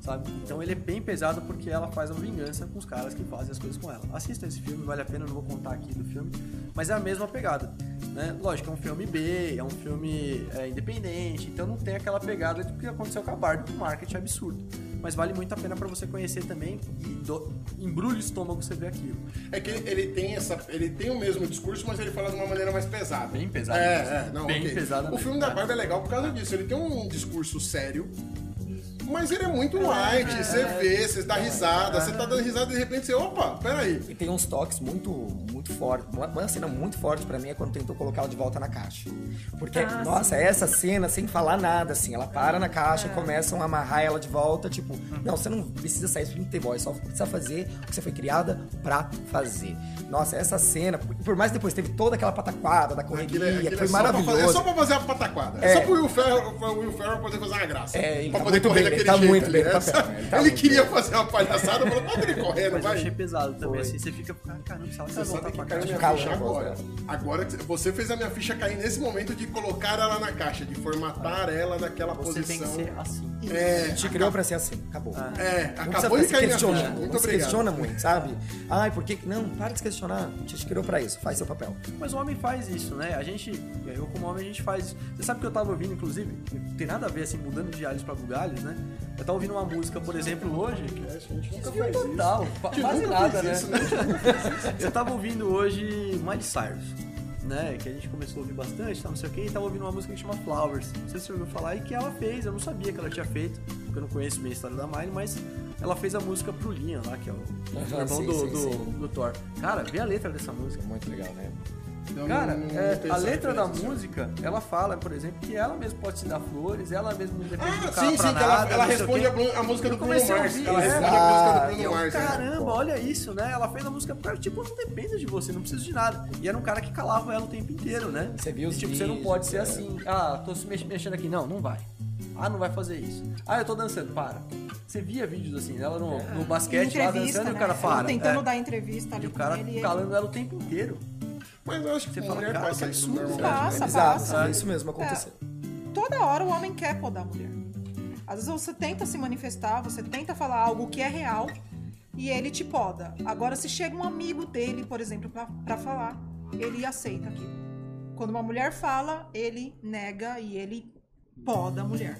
Sabe? Então ele é bem pesado porque ela faz uma vingança com os caras que fazem as coisas com ela. Assista esse filme, vale a pena, eu não vou contar aqui do filme, mas é a mesma pegada. Né? Lógico, é um filme B, é um filme é, independente, então não tem aquela pegada do que aconteceu com a Barbie, do marketing absurdo. Mas vale muito a pena pra você conhecer também e do, embrulha o estômago você ver aquilo. É que ele, ele tem essa. Ele tem o mesmo discurso, mas ele fala de uma maneira mais pesada. Bem pesada É, mesmo. é, não, Bem ok. pesada O mesmo. filme da Barbie é legal por causa disso. Ele tem um discurso sério. Mas ele é muito light, você vê, você dá risada, você tá dando risada e de repente você, opa, peraí. E tem uns toques muito, muito fortes. Uma, uma cena muito forte pra mim é quando tentou colocar ela de volta na caixa. Porque, Ah, nossa, essa cena, sem falar nada, assim, ela para na caixa É. e começam a amarrar ela de volta, tipo, não, você não precisa sair isso não ter voz, só precisa fazer o que você foi criada pra fazer. Nossa, essa cena, por, mais que depois teve toda aquela pataquada da correria, Aquilo é, aquilo que é foi só pra fazer- maravilhoso. é só pra fazer a pataquada. É, É. só pro Will Ferrell, pro Will Ferrell poder fazer uma graça. É, ele pra tá poder muito correr bem, daquele tá jeito. muito bem né? papel, ele tá Ele muito queria fazer uma palhaçada, falou, pode ele correndo, Mas eu vai. achei pesado também, Foi. assim, você fica, ah, caramba, se ela Você sabe que pra caiu casa. minha eu gosto agora. dela. Agora que você fez a minha ficha cair nesse momento de colocar ela na caixa, de formatar ela naquela Você tem posição. que ser assim. É, A gente criou pra ser assim, acabou. é, Não acabou de cair ficha. Muito não se questiona muito, sabe? Ai, por que... Não, para de se questionar. A gente te criou pra isso, faz seu papel. Mas o homem faz isso, né? A gente, eu como homem, a gente faz isso. Você sabe que eu tava ouvindo, inclusive, não tem nada a ver, assim, mudando de alhos pra bugalhos, né? Eu tava ouvindo uma música, por exemplo, hoje. É, a gente nunca faz isso. total, gente quase nada, fez né? isso, né? Isso. Eu tava ouvindo hoje Miley Cyrus, né? Que a gente começou a ouvir bastante, tá, não sei o que, e tava ouvindo uma música que chama Flowers. Não sei se você ouviu falar, e que ela fez, eu não sabia que ela tinha feito, porque eu não conheço bem a história da Miley, mas ela fez a música pro Liam lá, que é o irmão do, do, do Thor. Cara, vê a letra dessa música. Muito legal, né? Eu Cara, não- não é, a letra da música, ela fala, por exemplo, que ela mesma pode se dar flores, ela mesma não depende do Ah, cara sim, pra sim, que nada. ela, ela responde a, a música do Bruno Mars. ouvir, Ela é. responde a música do Bruno E Mars. né? caramba, olha isso, né? Ela fez a música pra, tipo, não depende de você, não precisa de nada. E era um cara que calava ela o tempo inteiro, né? Você viu e, os tipo, você não pode ser é. assim, ah, tô se mex- mexendo aqui. Não, não vai. Ah, não vai fazer isso. Ah, eu tô dançando, para. Você via vídeos assim, ela no, no basquete lá entrevista, dançando e né? o cara Ela para. Tentando é. dar entrevista ali E o cara ele. e ele- calando ela o tempo inteiro. Mas eu acho que Você a fala, mulher cara, passa isso absurdo. Passa, né? Exato, passa. é isso mesmo aconteceu. toda hora o homem quer podar a mulher. Às vezes você tenta se manifestar, você tenta falar algo que é real e ele te poda. Agora, se chega um amigo dele, por exemplo, pra, pra falar, ele aceita aquilo. Quando uma mulher fala, ele nega e ele poda a mulher.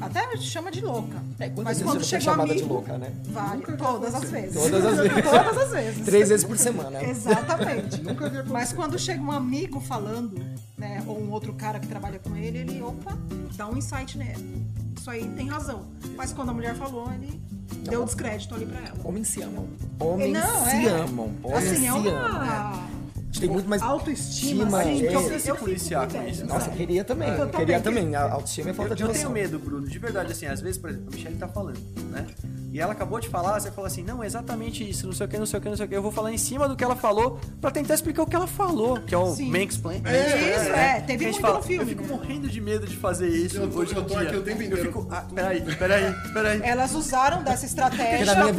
Até chama de louca. É, Mas quando um chamada de amigo, louca, né? Vale, todas as vezes. Todas as vezes. todas as vezes. Três vezes por semana. Exatamente. Nunca vi. Mas quando chega um amigo falando, né, ou um outro cara que trabalha com ele, ele, opa, dá um insight nele. Isso aí tem razão. Mas quando a mulher falou, ele deu descrédito ali pra ela. Homens se amam. Homens Não, se é. amam. Homens Assim, se é amam. né? uma A gente tem muito mais autoestima, estima, assim, é. que eu, se eu fico policiar com isso. Nossa, sabe? queria também. Eu também. Queria também. A autoestima é falta Eu, de eu tenho medo, Bruno, de verdade, assim, às vezes, por exemplo, a Michelle tá falando, né? E ela acabou de falar, você fala assim, não, é exatamente isso, não sei o que, não sei o que, não sei o que. Eu vou falar em cima do que ela falou pra tentar explicar o que ela falou, que é o Sim. mansplain. É, mansplain, isso, né? é, teve Que a gente muito no filme, Eu fico né? morrendo de medo de fazer isso Eu tô- hoje em eu tô aqui o tempo Eu inteiro. fico, ah, peraí, peraí, peraí. Elas usaram dessa estratégia pra,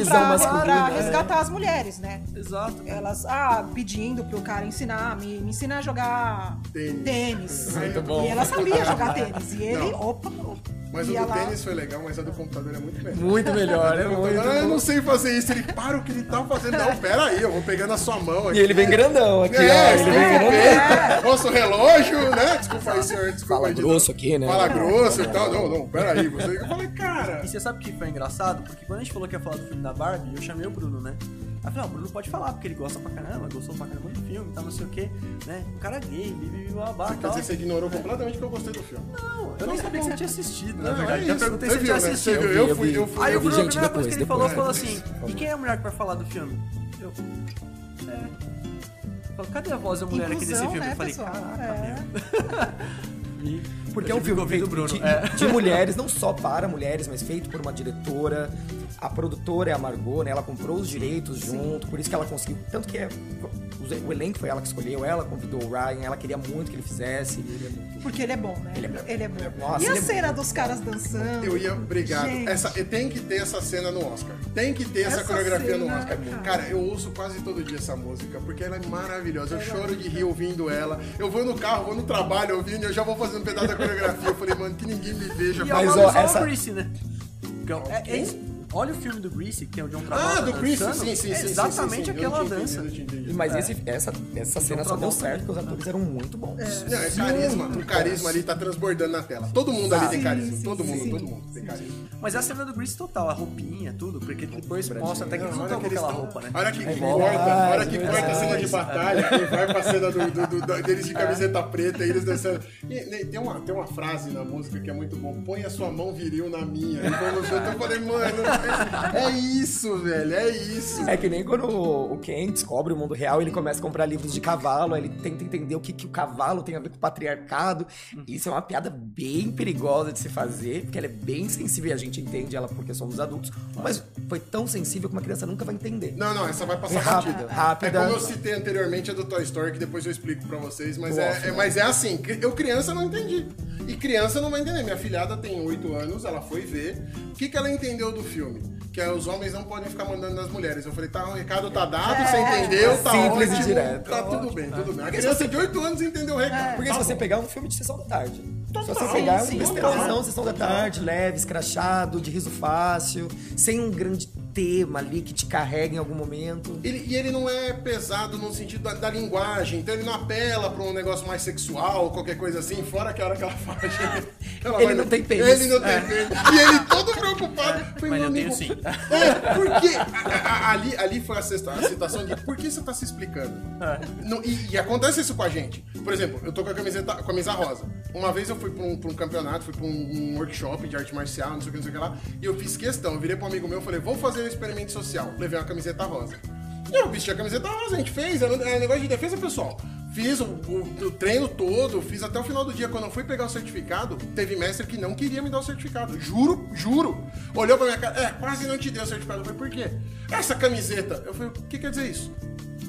pra é. resgatar as mulheres, né? Exato. Elas, ah, pedindo pro cara ensinar, me, me ensina a jogar Tênis. tênis. Muito bom. E ela sabia jogar tênis. E ele, Não. opa, opa. Mas o do lá. tênis foi legal, mas a do computador é muito melhor. Muito melhor, é muito ah, eu não sei fazer isso. Ele para o que ele tá fazendo. Não, pera aí, eu vou pegar na sua mão aqui. E ele vem grandão aqui, É, ó. Ele vem grandão. ver. Nosso relógio, né? Desculpa aí, senhor. Desculpa Fala aí, grosso aqui, né? Fala grosso e tal. Não, não, pera aí. Você... Eu falei, cara... E você sabe o que foi engraçado? Porque quando a gente falou que ia falar do filme da Barbie, eu chamei o Bruno, né? Aí eu falei, ah, o Bruno pode falar, porque ele gosta pra caramba, gostou pra caramba do filme, tá não sei o quê, né? Um cara gay, bibi, babá, Quer dizer, você ignorou completamente que eu gostei do filme. Não, eu nem sabia que você tinha assistido, na verdade. é Já isso. perguntei se você tinha né? assistido. Eu fui, eu fui. Aí Eu o Bruno, a primeira coisa que ele falou, falou assim, Vamos e quem é a mulher que vai falar do filme? Eu... É... Cadê a voz da mulher aqui desse Inclusão, filme? né, eu falei, pessoal? caraca, É. Porque é um filme feito do Bruno, é. de, de mulheres, não só para mulheres, mas feito por uma diretora. A produtora é a Margot, né? Ela comprou os direitos junto, por isso que ela conseguiu. Tanto que é, o elenco foi ela que escolheu, ela convidou o Ryan, ela queria muito que ele fizesse. Porque ele é bom, né? Ele é bom. bom. Nossa, e a ele é cena bom. dos caras dançando? Eu ia, obrigado. Essa, tem que ter essa cena no Oscar. Tem que ter essa, Essa coreografia no cena, Oscar. cara. Cara, eu ouço quase todo dia essa música, porque ela é maravilhosa. Eu choro de rir ouvindo ela. Eu vou no carro, vou no trabalho ouvindo, eu já vou fazendo um pedaço da coreografia. Eu falei, mano, que ninguém me veja. E Mas, é ó, uma alusão essa- ao Grease, né? É, é isso. Olha o filme do Grease, que é o John Travolta Ah, do dançando, sim, sim, é exatamente sim, sim. aquela dança. entendido. Mas esse, essa, essa cena só deu certo porque os atores eram muito bons. Não, é carisma. O carisma ali tá transbordando na tela. Todo mundo ali tem carisma. Todo mundo, todo mundo tem carisma. Mas é a cena do Grease total, a roupinha, tudo, porque depois mostra até que eles não estão que com eles aquela roupa, né? Olha que, corta, Ah, olha que é corta a cena de batalha e vai pra cena deles de camiseta preta e eles dançando. E, né, tem, uma, tem uma frase na música que é muito bom: põe a sua mão viril na minha. E junto. Eu falei, mano, é, isso, velho, é isso. É que nem quando o Ken descobre o mundo real, ele começa a comprar livros de cavalo, aí ele tenta entender o que, que o cavalo tem a ver com o patriarcado. Isso é uma piada bem perigosa de se fazer, porque ela é bem sensível e a gente entende ela porque somos adultos, mas foi tão sensível que uma criança nunca vai entender. Não, não, essa vai passar É rápida, batida. rápida. É como eu citei anteriormente a do Toy Story, que depois eu explico pra vocês, mas, é, é- mas é assim, eu criança não entendi. E criança não vai entender. Minha filhada tem 8 anos, ela foi ver. O que, que ela entendeu do filme? Que é, os homens não podem ficar mandando nas mulheres. Eu falei, tá, o recado tá dado, você entendeu, tá Simples e ótimo. direto. Tá tudo bem, tudo bem. A criança de 8 anos entendeu o recado. Porque se você pegar um filme de sessão da tarde. se você Total, pegar um total. sessão da tarde, leve, escrachado, de riso fácil, sem um grande tema ali que te carrega em algum momento. Ele- e ele não é pesado no sentido da, da linguagem, então ele não apela pra um negócio mais sexual, qualquer coisa assim, fora que a hora que ela fala. que ela Ele vai não no- tem pênis. Ele não tem pênis. E ele todo preocupado. Foi, Mas meu eu tenho amigo, sim. É, porque ali, ali foi a, cesta- a citação de por que você tá se explicando? Não, e, e acontece isso com a gente. Por exemplo, eu tô com a camiseta, com a camisa rosa. Uma vez eu fui pra um, pra um campeonato, fui pra um, um workshop de arte marcial, não sei o que, não sei o que lá, e eu fiz questão. Eu virei pra um amigo meu e falei, vou fazer um experimento social. Levei uma camiseta rosa. E eu vesti a camiseta rosa, a gente fez, era, um negócio de defesa pessoal. Fiz o, o- o treino todo, fiz até o final do dia. Quando eu fui pegar o certificado, teve mestre que não queria me dar o certificado. Juro, juro. Olhou pra minha cara, é, quase não te deu o certificado. Eu falei, por quê? Essa camiseta. Eu falei, o que quer dizer isso?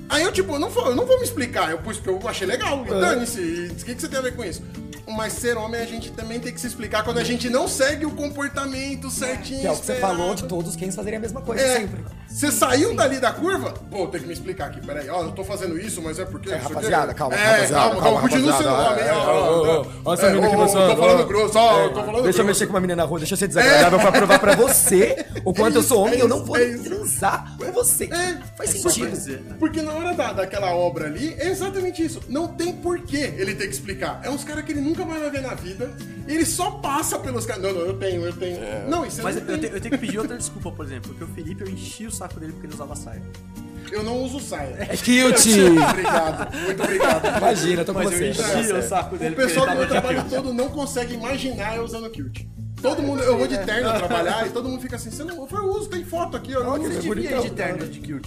Aí eu, tipo, não vou, eu não vou me explicar. Eu pus porque eu achei legal. E Dane-se. O que, que você tem a ver com isso? Mas ser homem, a gente também tem que se explicar quando a gente não segue o comportamento certinho. Que é o que você falou de todos quem fazerem a mesma coisa É, sempre. Você saiu dali da curva? Pô, tem que me explicar aqui, peraí. Ó, eu tô fazendo isso, mas é porque. É, o rapaziada, calma, é, rapaziada, calma, calma, continua sendo homem. é, ó, ó, ó, ó, ó, ó essa é, menina aqui dançando, Tô falando grosso, ó, tô falando Deixa eu grosso. mexer com uma menina na rua, deixa eu ser desagradável pra provar pra você o quanto eu sou homem é e eu não vou é transar com você. É, Faz sentido. Porque na hora da, daquela obra ali, é exatamente isso. Não tem porquê ele ter que explicar. É uns caras que ele nunca mais vai ver na vida. E ele só passa pelos caras. Não, não, eu tenho, eu tenho. Não, isso Mas eu, tem. te- eu tenho que pedir outra desculpa, por exemplo, porque o Felipe eu enchi o saco dele porque ele usava saia. Eu não uso saia. É cute. obrigado, muito obrigado. Imagina, tô com Mas eu você. enchi tô com você. o saco O dele pessoal do meu trabalho de todo não consegue imaginar eu usando kilt. Todo mundo, eu vou de terno trabalhar e todo mundo fica assim, você não, eu eu uso, tem foto aqui, eu não que Eu bonitão. de terno de dia.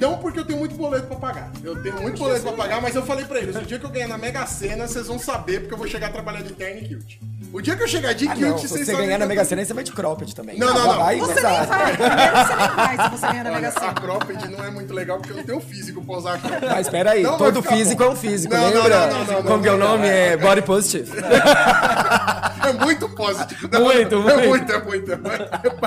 Não porque eu tenho muito boleto pra pagar. Eu tenho muito boleto pra pagar, mas eu falei pra eles, o dia que eu ganhar na Mega Sena, vocês vão saber porque eu vou chegar a trabalhar de terno e kilt. O dia que eu chegar de Ah, kilt, não, se vocês você ganhar na Mega Sena, você vai de cropped também. Não, não, não. vai, Você nem vai. Primeiro você nem vai se você ganhar na Mega Olha, a Sena. cropped não é muito legal porque eu não tenho físico pra usar a cropped. Mas espera aí, todo físico bom. é um físico, Não, não, lembra? não, não, não, Como não, que é o nome? É body positive. É muito positivo. Não, Muito, não, muito. É muito, é muito.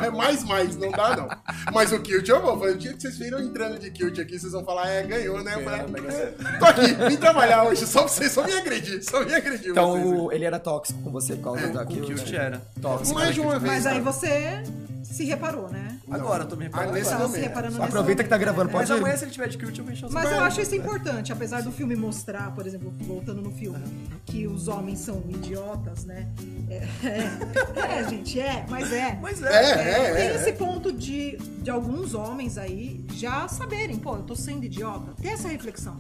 É, é mais, mais, não dá não. Mas o kilt eu vou. O dia que vocês viram entrando de kilt aqui, vocês vão falar, é, ganhou, né? É, tô aqui, vim trabalhar hoje, só pra vocês, só me agredir, só me agredir vocês. Então, ele era tóxico com você causa da O Kilt. era. Tóxico. Mais de uma vez. Mas né? aí você se reparou, né? Agora, eu tô me reparando. Ah. Tá se reparando nesse Aproveita que tá gravando, Mas pode amanhã, ir. se ele tiver de cute, eu vou encher o Mas eu acho isso importante, apesar do filme mostrar, por exemplo, voltando no filme, que os homens são idiotas, né? É, é, é, gente, é, mas é. Mas É, é. é, Tem é. esse ponto de, de alguns homens aí já saberem, pô, eu tô sendo idiota. Tem essa reflexão.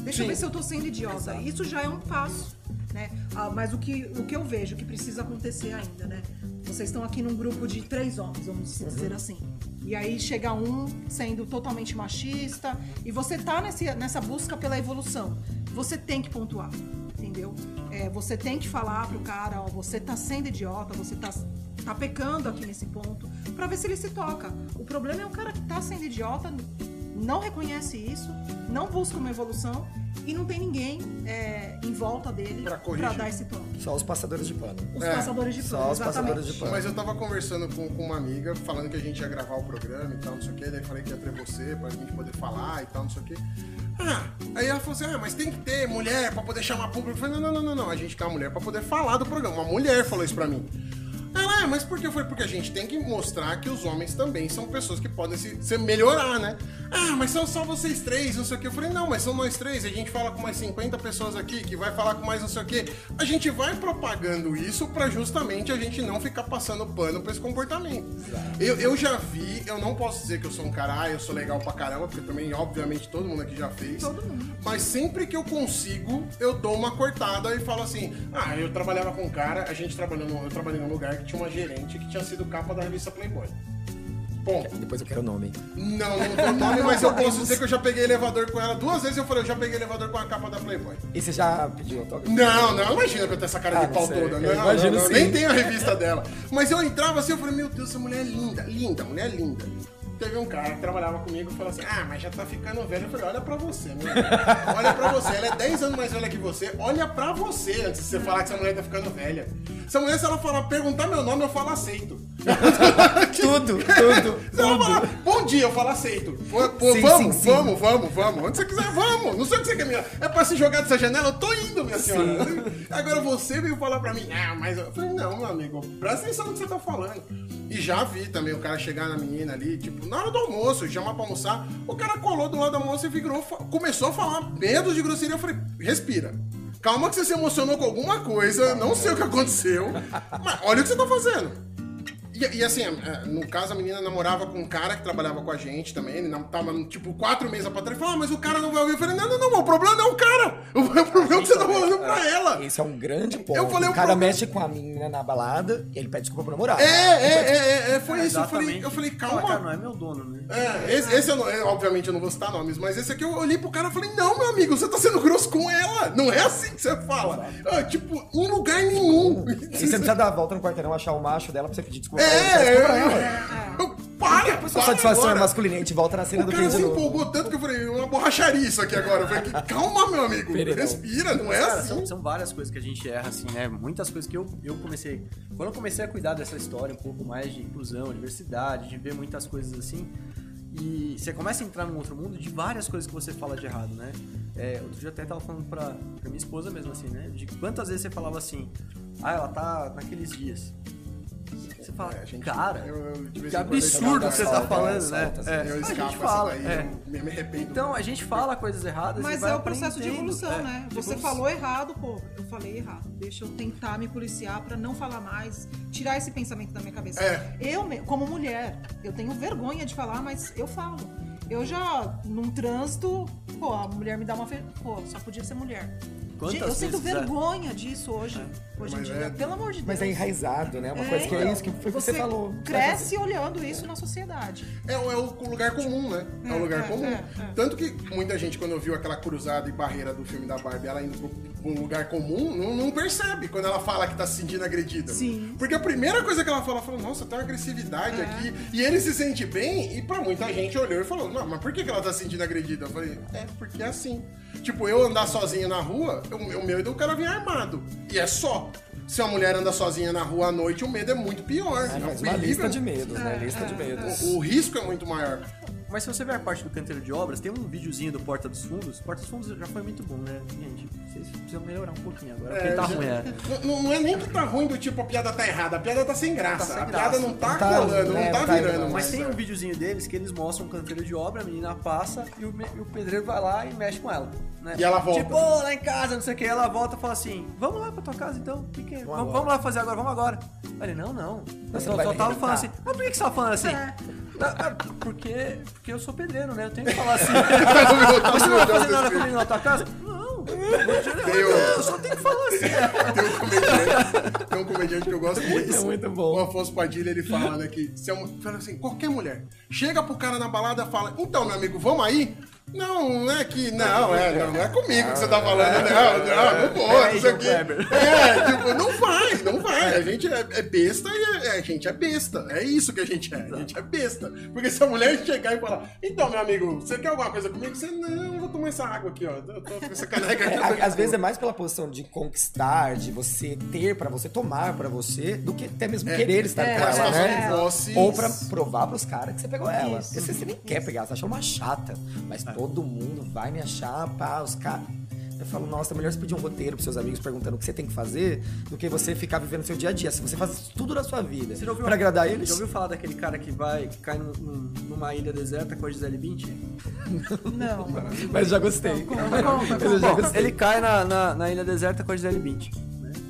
Deixa eu ver se eu tô sendo idiota. Isso já é um passo, né? Ah, mas o que, o que eu vejo que precisa acontecer ainda, né? Vocês estão aqui num grupo de três homens, vamos dizer assim. E aí chega um sendo totalmente machista e você tá nesse, nessa busca pela evolução. Você tem que pontuar, entendeu? É, você tem que falar pro cara, ó, você tá sendo idiota, você tá, tá pecando aqui nesse ponto, pra ver se ele se toca. O problema é o cara que tá sendo idiota, não reconhece isso, não busca uma evolução e não tem ninguém é, em volta dele corrigir. dar esse toque. Só os passadores de pano. Os É, passadores de só pano, os exatamente. passadores de pano. Mas eu tava conversando com, com uma amiga, falando que a gente ia gravar o programa e tal, não sei o que. Daí falei que ia ter você pra gente poder falar e tal, não sei o que. Ah, aí ela falou assim: ah, mas tem que ter mulher pra poder chamar público. Eu falei: não, não, não, não, não. A gente quer uma mulher pra poder falar do programa. Uma mulher falou isso pra mim. É, mas por que? Falei, porque a gente tem que mostrar que os homens também são pessoas que podem se, se melhorar, né? Ah, mas são só vocês três, não sei o que. Eu falei, não, mas são nós três. A gente fala com mais 50 pessoas aqui, que vai falar com mais não sei o que. A gente vai propagando isso pra justamente a gente não ficar passando pano pra esse comportamento. Eu, eu já vi, eu não posso dizer que eu sou um cara, ah, eu sou legal pra caramba, porque também, obviamente, todo mundo aqui já fez. Todo mundo. Mas sempre que eu consigo, eu dou uma cortada e falo assim: ah, eu trabalhava com um cara, a gente trabalhou num, eu trabalhei num lugar que tinha uma gerente que tinha sido capa da revista Playboy. Ponto. Depois eu quero o nome. Não, não dou nome, mas eu posso dizer que eu já peguei elevador com ela duas vezes. Eu falei, eu já peguei elevador com a capa da Playboy. E você já pediu autógrafo? Não, não, imagina que eu tenho essa cara Ah, de não pau sei. toda. Eu Não, imagino não, não, sim. nem tenho a revista dela. Mas eu entrava assim, eu falei, meu Deus, essa mulher é linda, linda, mulher linda. Teve um cara que trabalhava comigo e falou assim: Ah, mas já tá ficando velho. Eu falei: Olha pra você, né? Olha pra você. Ela é 10 anos mais velha que você. Olha pra você antes de você falar que essa mulher tá ficando velha. Essa mulher, se ela falar, perguntar meu nome, eu falo aceito. Tudo, tudo, ela tudo. falar, bom dia, eu falo aceito. Pô, pô, Sim, vamos, sim, sim. vamos, vamos, vamos. Onde você quiser, vamos. Não sei o que você quer, minha. É pra se jogar dessa janela? Eu tô indo, minha senhora. Agora você veio falar pra mim, ah, mas eu falei, não, meu amigo, presta atenção no que você tá falando. E já vi também o cara chegar na menina ali, tipo, na hora do almoço, chamar pra almoçar. O cara colou do lado do almoço e virou, começou a falar medo de grosseria. Eu falei, respira. Calma que você se emocionou com alguma coisa, não sei o que aconteceu, mas olha o que você tá fazendo. E, e assim, é, no caso, a menina namorava com um cara que trabalhava com a gente também. Ele não- tava, tipo, quatro meses pra trás. Falou, ah, mas o cara não vai ouvir. Eu falei, não, não, não, o problema não é o cara. O problema é que você tá falando pra ela. Esse é um grande ponto. Eu falei, o o cara problema- mexe com a menina na balada e ele pede desculpa pro namorado. É, é, é, é, é, foi isso. Eu falei, eu falei, Fala, cara, não calma. é meu dono, né? É, esse, esse eu não, eu, obviamente eu não vou citar nomes, mas esse aqui eu olhei pro cara e falei, não, meu amigo, você tá sendo grosso com ela. Não é assim que você fala. Ah, tipo, em lugar nenhum. E você precisa dar a volta no quarteirão, achar o macho dela pra você pedir desculpa. É, ela. é, eu, para, Depois para satisfação é agora. masculina, a gente volta na cena O do cara se empolgou tanto que eu falei, uma borracharia isso aqui agora. Eu falei, calma, meu amigo, Pereirão. respira, não é Cara, assim. são, são várias coisas que a gente erra, assim, né? Muitas coisas que eu, eu comecei. Quando eu comecei a cuidar dessa história, um pouco mais de inclusão, diversidade, de ver muitas coisas assim. E você começa a entrar num outro mundo de várias coisas que você fala de errado, né? É, outro dia até tava falando pra, pra minha esposa mesmo, assim, né? De quantas vezes você falava assim, ah, ela tá naqueles dias. Você fala, É, a gente- cara, eu- eu, que absurdo que você tá falando, né? solta, É, Eu a gente escapo fala, daí, é. eu me, arrependo. Então, a gente fala coisas erradas e Mas vai é o processo de evolução, É, né? de Você evolução. falou errado, pô, eu falei errado. Deixa eu tentar me policiar pra não falar mais, tirar esse pensamento da minha cabeça. É. Eu, como mulher, eu tenho vergonha de falar, mas eu falo. Eu já, num trânsito, pô, a mulher me dá uma. Fe... Pô, só podia ser mulher. Quantas eu sinto vezes, é? vergonha disso hoje. Hoje em Mas dia. é- Pelo amor de Deus. Mas é enraizado, né? Uma É, coisa que é isso que foi que você falou. Cresce olhando isso na sociedade. É, o- é o lugar comum, né? É, o É, lugar é, comum. é, é. Tanto que muita gente, quando viu aquela cruzada e barreira do filme da Barbie, ela indo pro, pro um lugar comum, não, não percebe quando ela fala que tá se sentindo agredida. Sim. Porque a primeira coisa que ela fala, ela fala, nossa, tem uma agressividade É. aqui. E ele se sente bem, e pra muita gente olhou e falou, não, mas por que, que ela tá se sentindo agredida? Eu falei, é, porque é assim. Tipo, eu andar sozinho na rua, o meu o medo é o cara vir armado. E é só. Se a mulher anda sozinha na rua à noite, o medo é muito pior. É, É mas uma lista de medos, né? Lista de medos. O, o risco é muito maior. Mas se você ver a parte do canteiro de obras, tem um videozinho do Porta dos Fundos. Porta dos Fundos já foi muito bom, né? Gente, vocês precisam melhorar um pouquinho agora. porque tá já- ruim, é. Não, não é nem que tá ruim do tipo a piada tá errada, a piada tá sem graça. Tá sem a graça. piada não tá, Não tá- colando, não é, tá não tá virando. indo, Mas mais, tem é. um videozinho deles que eles mostram um canteiro de obra, a menina passa e o, me- e o pedreiro vai lá e mexe com ela. Né? E ela volta. Tipo, "Ô, lá em casa, não sei o que. Ela volta e fala assim: Vamos lá pra tua casa então. O que que é? Vamos, vamos lá fazer agora, vamos agora. Eu falei: Não, não. Eu Você só, só tava falando assim: Mas por que, que você tá falando assim? "Ah, ah, Porque, porque eu sou pedreiro, né? Eu tenho que falar assim. Tá tá Você não vai fazer nada comigo na tua casa? Não. O- Eu só tenho que falar assim. Tem um comediante, tem um comediante que eu gosto muito. É muito bom. O Afonso Padilha, ele fala, né, que se é uma, fala assim, qualquer mulher chega pro cara na balada e fala, então, meu amigo, vamos aí? Não, não é que. Não, é, não, não é comigo que você tá falando. Não, não, não não sei João o quê. Kleber. É, tipo, não vai, não vai. A gente é, é besta e é- é- a gente é besta. É isso que a gente é. A gente é besta. Porque se a mulher chegar e falar, então, meu amigo, você quer alguma coisa comigo? Você, não, eu vou tomar essa água aqui, ó. Eu tô com essa caneca aqui. É, às vezes é mais pela posição de conquistar, de você ter pra você, tomar pra você, do que até mesmo É, querer estar é, com ela, né? Ou pra provar pros caras que você pegou ela. Isso, Porque você nem quer pegar, você achando uma chata. Mas todo mundo vai me achar, pá, os caras. Eu falo, nossa, é melhor você pedir um roteiro pros seus amigos perguntando o que você tem que fazer do que você ficar vivendo seu dia a dia. Se você faz tudo na sua vida Você já ouviu, pra agradar eles. Já ouviu falar daquele cara que vai, que cai num- num- numa ilha deserta com a Gisele Bündchen? Não. Mas já gostei. Conta, conta, Eu já conta. gostei. Ele cai na, na, na ilha deserta com a Gisele Bündchen.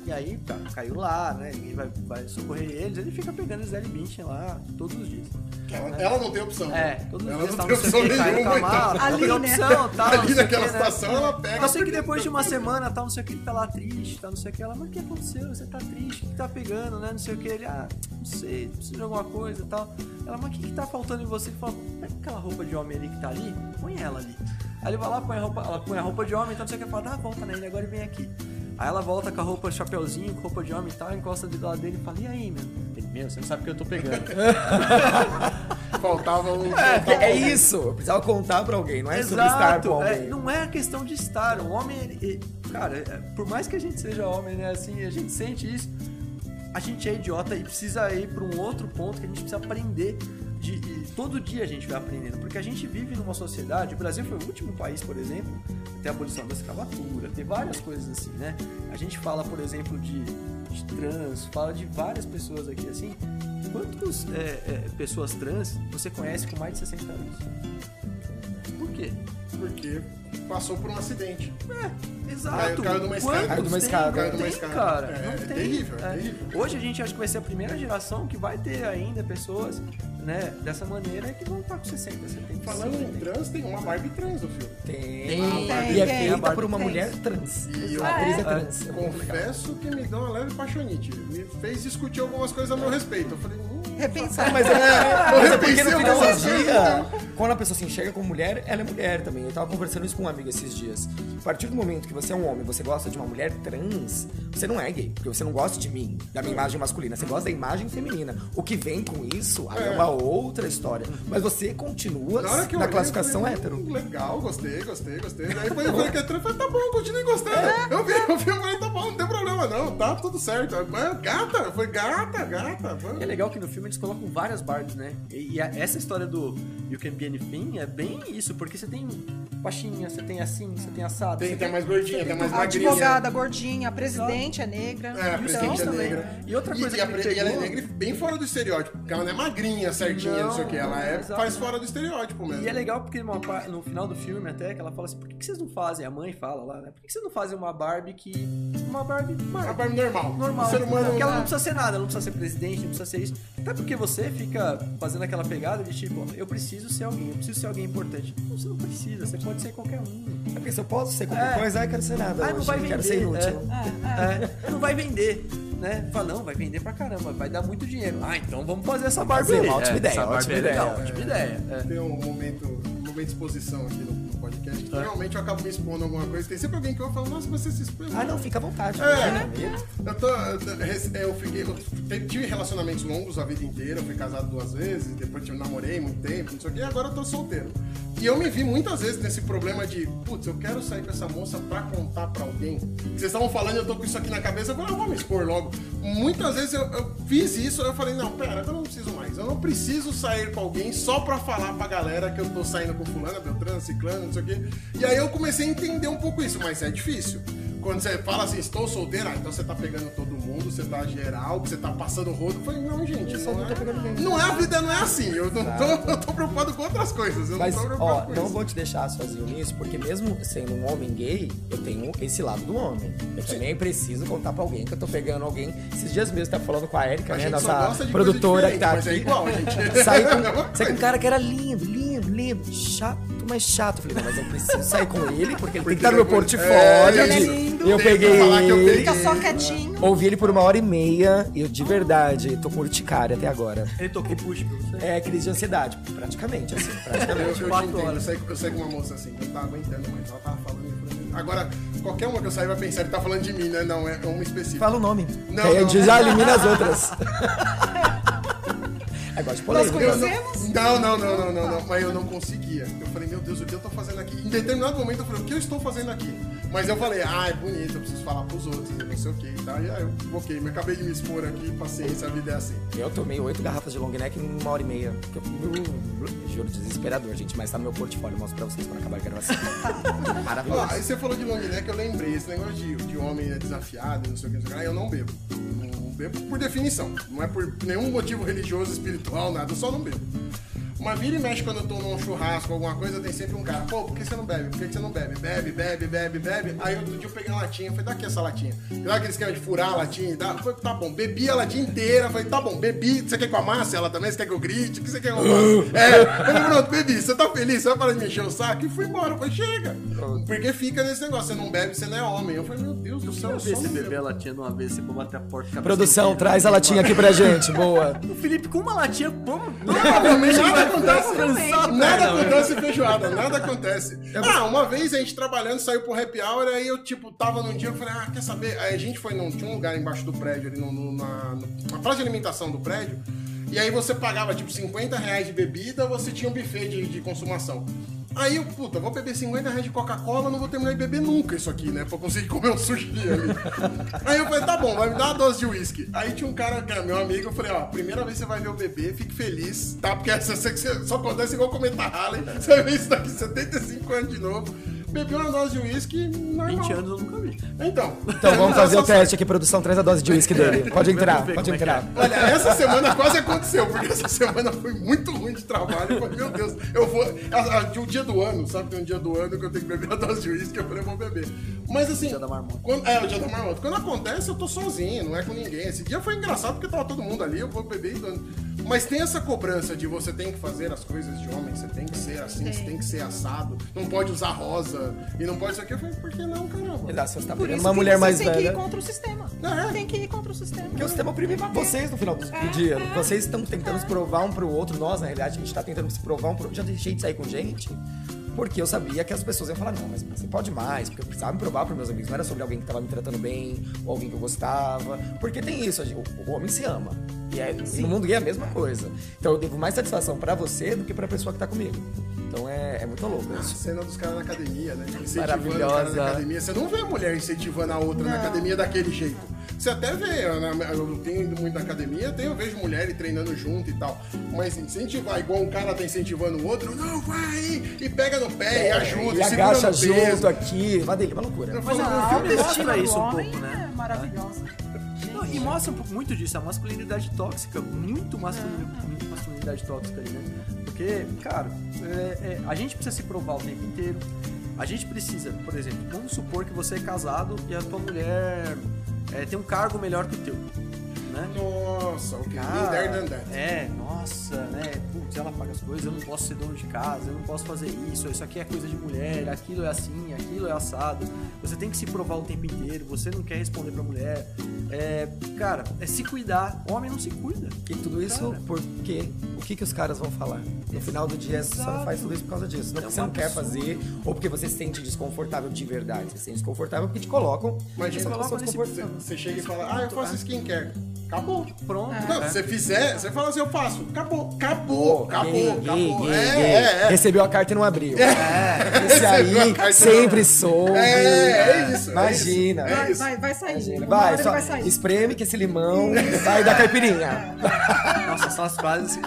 Né? E aí, cara, caiu lá, né? Ninguém vai, vai socorrer eles. Ele fica pegando Gisele Bündchen lá todos os dias. Ela, ela não tem opção. É, todos os ela dias não tava tem não sei o opção nenhuma. mala, então. Ali, tem né? opção, tal, Ali não sei o naquela que, né? situação, ela pega Eu sei que depois de uma semana, tal, não sei o que, ele tá lá triste, tal, não sei o que. Ela, mas o que aconteceu? Você tá triste? O que tá pegando, né? Não sei o que. Ele, ah, não sei, preciso de alguma coisa e tal. Ela, mas o que, que tá faltando em você? Ele fala, pega aquela roupa de homem ali que tá ali, põe ela ali. Aí ele vai lá, põe a roupa, ela põe a roupa de homem, então não sei o que, fala, dá a volta nele agora e vem aqui. Aí ela volta com a roupa, chapeuzinho, com roupa de homem e tal, encosta do lado dele e fala, e aí, meu? Ele, meu, você não sabe o que eu tô pegando. Faltava um. É, é isso, eu precisava contar pra alguém, não é sobre estar com é, alguém. não é a questão de estar. O homem, ele- ele- cara, é, por mais que a gente seja homem, né, assim, a gente sente isso, a gente é idiota e precisa ir para um outro ponto que a gente precisa aprender. De, e todo dia a gente vai aprendendo, porque a gente vive numa sociedade. O Brasil foi o último país, por exemplo, a ter a abolição da escravatura, ter várias coisas assim, né? A gente fala, por exemplo, de, de trans, fala de várias pessoas aqui assim. Quantas pessoas trans você conhece com mais de 60 anos? Por quê? Porque passou por um acidente. Exato. Caiu- caiu de uma escada. Caiu de uma tem? escada. Caiu de uma tem, escada. cara. É, não é tem. terrível, é terrível. Hoje a gente acha que vai ser a primeira geração que vai ter ainda pessoas, né, dessa maneira que vão estar com 60, 70. Falando em trans, tem uma Barbie trans no filme. Tem. Tem, e é tem. feita por uma tem. mulher trans. E a atriz é é? trans. É. Confesso que me deu uma leve paixonite. Me fez discutir algumas coisas a meu respeito. Eu falei, hum, Repensar. Mas é, é porque no repensei final algumas do coisas, dia, quando a pessoa se enxerga como mulher, ela é mulher também. Eu tava conversando isso com um amigo esses dias. A partir do momento que você é um homem, você gosta de uma mulher trans, você não é gay, porque você não gosta de mim, da minha imagem masculina, você gosta da imagem feminina. O que vem com isso aí é uma outra história. Mas você continua na classificação falei, hétero. hum, Legal, gostei, gostei, gostei. Daí depois eu falei que é trans, falei, tá bom, continue gostando. Eu vi, eu vi, eu falei, tá bom, não tem problema não, tá tudo certo. Mas, Gata, foi gata, gata. E é legal que no filme eles colocam várias Barbies, né? E, e a- essa história do You Can Be Anything é bem isso, porque você tem baixinha, você tem assim, você tem assado. Tem, você tem mais gordinha, tem mais A magrinha. advogada gordinha, a presidente é negra. É, a presidente é Então, negra. E outra coisa e, a que me pre- e ela é pegou- negra e bem fora do estereótipo. Porque ela não é magrinha, certinha, não, Não, sei o que. Ela é, faz fora do estereótipo mesmo. E é legal porque par- no final do filme até que ela fala assim, por que, que vocês não fazem? A mãe fala lá, né? Por que, que vocês não fazem uma Barbie que. Uma Barbie. Uma Barbie Barbie normal. normal. Ser humano. Porque ela não precisa ser nada, ela não precisa ser presidente, não precisa ser isso. Até porque você fica fazendo aquela pegada de tipo, eu preciso ser alguém, eu preciso ser alguém importante. Não, você não precisa, você pode ser qualquer um. É porque se eu posso ser qualquer É. coisa, ai, quero ser nada Ah, não vai vender. quero ser inútil. É, é, não vai vender. Né? Fala, não, vai vender pra caramba, vai dar muito dinheiro. Ah, então vamos fazer essa Barbie. Fazer aí. uma ótima É, ideia, ótima é ideia. ótima ideia. é. Tem um momento, um momento de exposição aqui no, no podcast, que realmente eu acabo me expondo a alguma coisa. Tem sempre alguém que eu falo, nossa, você se expõe. Ah, não, fica à vontade. É. Eu, tô, eu, fiquei, eu tive relacionamentos longos a vida inteira, eu fui casado duas vezes, depois eu namorei muito tempo, não sei o que, e agora eu tô solteiro. E eu me vi muitas vezes nesse problema de, putz, eu quero sair com essa moça pra contar pra alguém. Vocês estavam falando, eu tô com isso aqui na cabeça, eu falei, eu vou me expor logo. Muitas vezes eu, eu fiz isso, eu falei, não, pera, eu não preciso mais. Eu não preciso sair com alguém só pra falar pra galera que eu tô saindo com fulana, beltrano, ciclano, sei o quê. E aí eu comecei a entender um pouco isso, mas é difícil. Quando você fala assim, estou solteira, ah, então você tá pegando todo mundo, você tá geral, você tá passando rodo. Eu falei, não, gente, não, não é, tá pegando ninguém. não é a vida, não é assim. Eu não tô, eu tô preocupado com outras coisas. Eu Mas, não tô preocupado ó, com não isso. vou te deixar sozinho nisso, porque mesmo sendo um homem gay, eu tenho esse lado do homem. Eu também preciso contar pra alguém que eu tô pegando alguém. Esses dias mesmo, tá falando com a Erika, A né? Nossa produtora que tá é aqui. igual, gente. Saí É com, saí com um cara que era lindo, lindo, lindo. Chato, mas chato. Eu falei, não, mas eu preciso sair com ele, porque ele tem que estar no meu portfólio. É, ele é lindo. Eu Tem que peguei eu ele. Fica só quietinho. ouvi ele por uma hora e meia, e eu de verdade tô com urticária até agora. Ele tocou push pra você. É crise de ansiedade, praticamente, assim, Eu, praticamente. eu te Quatro entendo, eu horas. saí, eu saí com uma moça assim, não tava aguentando mais. Ela tava falando pra mim. Agora, qualquer uma que eu sair vai pensar, ele tá falando de mim, né? Não, é uma específica. Fala o nome. Não, não. já elimina as outras. é igual de Nós polêmica. Eu conhecemos? não, não, não, não, não, não, mas eu não conseguia. Eu falei, meu Deus, o que eu tô fazendo aqui? Em determinado momento eu falei, o que eu estou fazendo aqui? Mas eu falei, ah, é bonito, eu preciso falar pros outros, e não sei o que e tal. E aí eu, ok, me acabei de me expor aqui, paciência, a vida é assim. Eu tomei oito garrafas de long neck em uma hora e meia. Que eu, juro, desesperador, gente. Mas tá no meu portfólio. Mostro pra vocês quando acabar a gravação. Ah, Maravilhoso. aí você falou de long neck, eu lembrei, esse negócio de, de homem é desafiado, não sei o que, não sei o que, eu não bebo. Não bebo por definição. Não é por nenhum motivo religioso, espiritual, nada, eu só não bebo. Mas vira e mexe quando eu tô num churrasco, alguma coisa, tem sempre um cara, pô, por que você não bebe? Por que você não bebe? Bebe, bebe, bebe, bebe. Aí outro dia eu peguei uma latinha, falei, dá aqui essa latinha. Dá aquele esquema de furar a latinha e tal. Falei, tá bom, bebi a latinha inteira. Falei, tá bom, bebi. Você quer que eu amasse ela também? Você quer que eu grite? O que você quer que eu faça? é, falei, pronto, bebi. Você tá feliz? Você vai parar de me encher o saco? E fui embora. Falei, chega. Porque fica nesse negócio, você não bebe, você não é homem. Eu falei, meu Deus do céu, Eu sou você um beber a latinha de uma vez, você for bater a porta Produção, traz a latinha aqui pra gente. Boa. O Felipe com uma latinha, como? Provavelmente acontece. Nada acontece feijoada, nada acontece. Ah, uma vez a gente trabalhando, saiu pro happy hour, aí eu, tipo, tava num dia, eu falei, ah, quer saber? Aí a gente foi num, tinha um lugar embaixo do prédio, ali no, no- na, na praça de alimentação do prédio, e aí você pagava, tipo, 50 reais de bebida, você tinha um buffet de, de consumação. Aí eu, puta, vou beber 50 reais de Coca-Cola, não vou terminar de beber nunca isso aqui, né? Pra conseguir comer um sushi ali. Aí eu falei, tá bom, vai me dar uma dose de uísque. Aí tinha um cara que era meu amigo, eu falei, ó, primeira vez que você vai ver o bebê, fique feliz, tá? Porque essa, essa- só acontece igual comentar Harley, você vai ver isso daqui 75 anos de novo. Bebi uma dose de uísque normal. 20 anos eu nunca Então. Então vamos fazer o teste aqui, produção. Traz a dose de uísque dele. Pode entrar, pode é entrar. Olha, essa semana quase aconteceu, porque essa semana foi muito ruim de trabalho. Eu falei, meu Deus, eu vou. a- a- De um dia do ano, sabe? Tem um dia do ano que eu tenho que beber a dose de uísque, eu falei, eu vou beber. Mas assim. Dia da marmota. Quando, é, o dia da marmota. Quando acontece, eu tô sozinho, não é com ninguém. Esse dia foi engraçado porque tava todo mundo ali, eu vou beber e dando. Mas tem essa cobrança de você tem que fazer as coisas de homem, você tem que ser assim, você tem que ser assado, não pode usar rosa e não pode isso aqui. Eu falei, por que não, caramba? Exato, você tá Por pegando uma que mulher você mais tem que velha. ir contra o sistema. É. Tem que ir contra o sistema. Porque o sistema oprime vocês no final do, do dia. Vocês estão tentando se provar um pro outro. Nós, na realidade, a gente tá tentando se provar um pro outro. Já deixei de sair com gente. Porque eu sabia que as pessoas iam falar, não, mas você pode mais, porque eu precisava me provar pros meus amigos. Não era sobre alguém que tava me tratando bem, ou alguém que eu gostava. Porque tem isso, a gente- o, homem se ama. E é, no mundo gay é a mesma coisa. Então eu devo mais satisfação pra você do que pra pessoa que tá comigo. Então é, é muito louco isso. cena dos caras na academia, né? Incentivando o Maravilhosa. cara na academia. Você não vê a mulher incentivando a outra na academia daquele jeito. Você até vê, eu, na- eu tenho ido muito na academia, tenho, eu vejo mulheres treinando junto e tal. Mas incentivar igual um cara tá incentivando o outro, não, vai aí, e pega no pé, e ajuda, e e agacha no peso. junto aqui. Uma delícia, uma loucura. Eu Mas falo, a- "Meu o filme mostra isso um pouco, né? É maravilhosa. Não, e mostra um pouco muito disso, a masculinidade tóxica, muito, masculin, muito masculinidade tóxica ali, né? Porque, cara, é- é, a gente precisa se provar o tempo inteiro. A gente precisa, por exemplo, vamos supor que você é casado e a tua mulher é, tem um cargo melhor que o teu, né? Nossa, ok, been Cara, é, nossa, né? putz, ela paga as coisas, eu não posso ser dono de casa, eu não posso fazer isso, isso aqui é coisa de mulher, aquilo é assim, aquilo é assado. Você tem que se provar o tempo inteiro, você não quer responder pra mulher. É, cara, é se cuidar. Homem não se cuida. E tudo isso Cara. porque o que, que os caras vão falar? No final do dia, você só não faz tudo isso por causa disso. Não É porque você um não quer fazer, ou porque você se sente desconfortável de verdade. Você se sente desconfortável porque te colocam. Imagina, essa colocam nesse- desconfortável. Você chega e fala, ah, eu faço skincare. Acabou. Pronto. Não, né? se você fizer, você fala assim, eu faço. Acabou, acabou, acabou, acabou. é, é, é. Recebeu a carta e não abriu. É. Esse Recebeu a aí sempre não- soube. É, é isso. é Imagina. isso, Vai, É isso. vai, vai sair. Imagina. Vai, só vai sair. espreme que esse limão sai da caipirinha. Nossa, são as frases.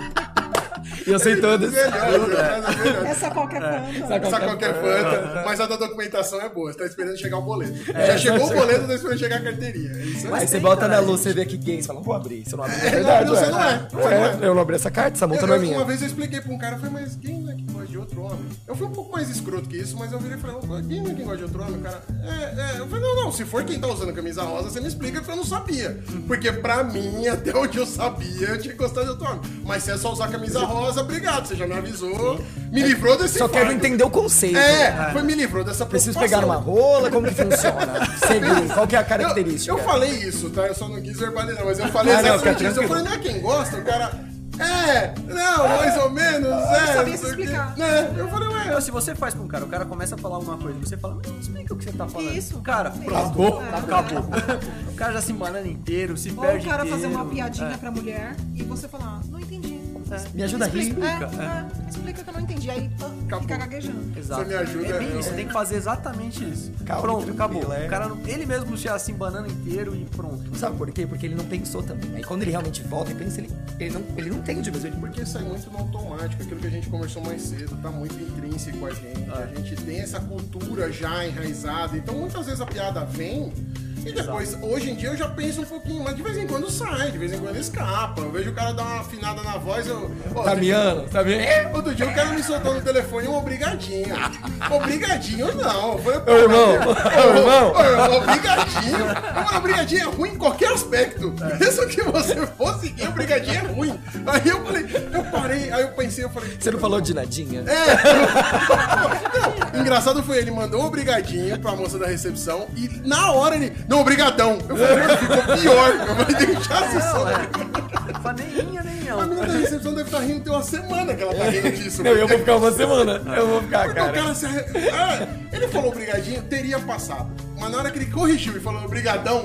E eu sei todas. Melhor, melhor. Essa qualquer fanta. Essa qualquer fanta, mas a da documentação é boa. Você tá esperando chegar o boleto. Já chegou o boleto, tá esperando chegar a carteirinha. É. Aí você volta na luz, você vê que gay, você fala, não vou abrir. Você não abre, é não, verdade, você não é, É, é. Eu não abri essa carta, essa multa Eu- não é eu- minha. Uma vez eu expliquei pra um cara, eu falei, mas quem é que gosta de outro homem? Eu fui um pouco mais escroto que isso, mas eu virei e falei, "Ô, quem não é quem gosta de outro homem? O cara, é, é. Eu falei, não, não, se for quem tá usando camisa rosa, você me explica porque eu não sabia. Porque pra mim, até onde eu sabia, eu tinha que gostar de outro homem. Mas se é só usar camisa rosa, obrigado, você já me avisou, me livrou desse Só quero fardo. entender o conceito. É, foi me livrou dessa Preciso pegar uma rola, como que funciona? Seguir, qual que é a característica? Eu, eu falei isso, tá? Eu só não quis verbalizar, mas eu falei Ah, não, exatamente fica isso. Eu falei, não é quem gosta, o cara. É, não, mais ou menos, é. sabia não se explicar. Né? Eu falei, ué. Meu, se você faz pra um cara, o cara começa a falar alguma coisa, você fala, não, explica o que você tá falando. Isso. Cara, pronto. Acabou. Acabou. O cara já se embanana inteiro, se Ou perde o cara fazer inteiro. uma piadinha É. pra mulher e você falar, não entendi. Me ajuda a rir. Explica, é, Explica, é, explica que eu não entendi. Aí fica gaguejando. Exato. Você me ajuda, É bem isso, tem que fazer exatamente isso. Calma, pronto, tranquilo, acabou. é. O cara, não- ele mesmo já se embanana inteiro e pronto. Sabe por quê? Porque ele não pensou também. Aí quando ele realmente volta e pensa, ele, ele, não, ele não entende mesmo. Ele, Porque sai muito no automático, aquilo que a gente conversou mais cedo, tá muito intrínseco a gente. A gente tem essa cultura já enraizada. Então muitas vezes a piada vem. E depois, hoje em dia eu já penso um pouquinho, mas de vez em quando sai, de vez em quando escapa. Eu vejo o cara dar uma afinada na voz, eu. Ó, tá miando, tá miando. Outro dia o cara me soltou no telefone um obrigadinho. Obrigadinho não. Falei, Ô, irmão, ô, irmão. Ô, irmão, obrigadinho. Mano, obrigadinho é ruim em qualquer aspecto. Mesmo que você fosse seguir, obrigadinho é ruim. Aí eu falei, eu parei, aí eu pensei, eu falei. Você não falou de nadinha? Não, engraçado foi ele mandou um obrigadinho pra moça da recepção e na hora ele. Não, obrigadão. Eu falei, mano, ficou pior. Eu falei, deixasse só. Fala nem ia, nem A não. menina da recepção deve estar rindo tem uma semana que ela tá rindo disso. Não, eu vou ficar uma semana. Eu vou ficar, Porque o cara. cara se arre- Ah, ele falou obrigadinho, teria passado. Mas na hora que ele corrigiu e falou obrigadão,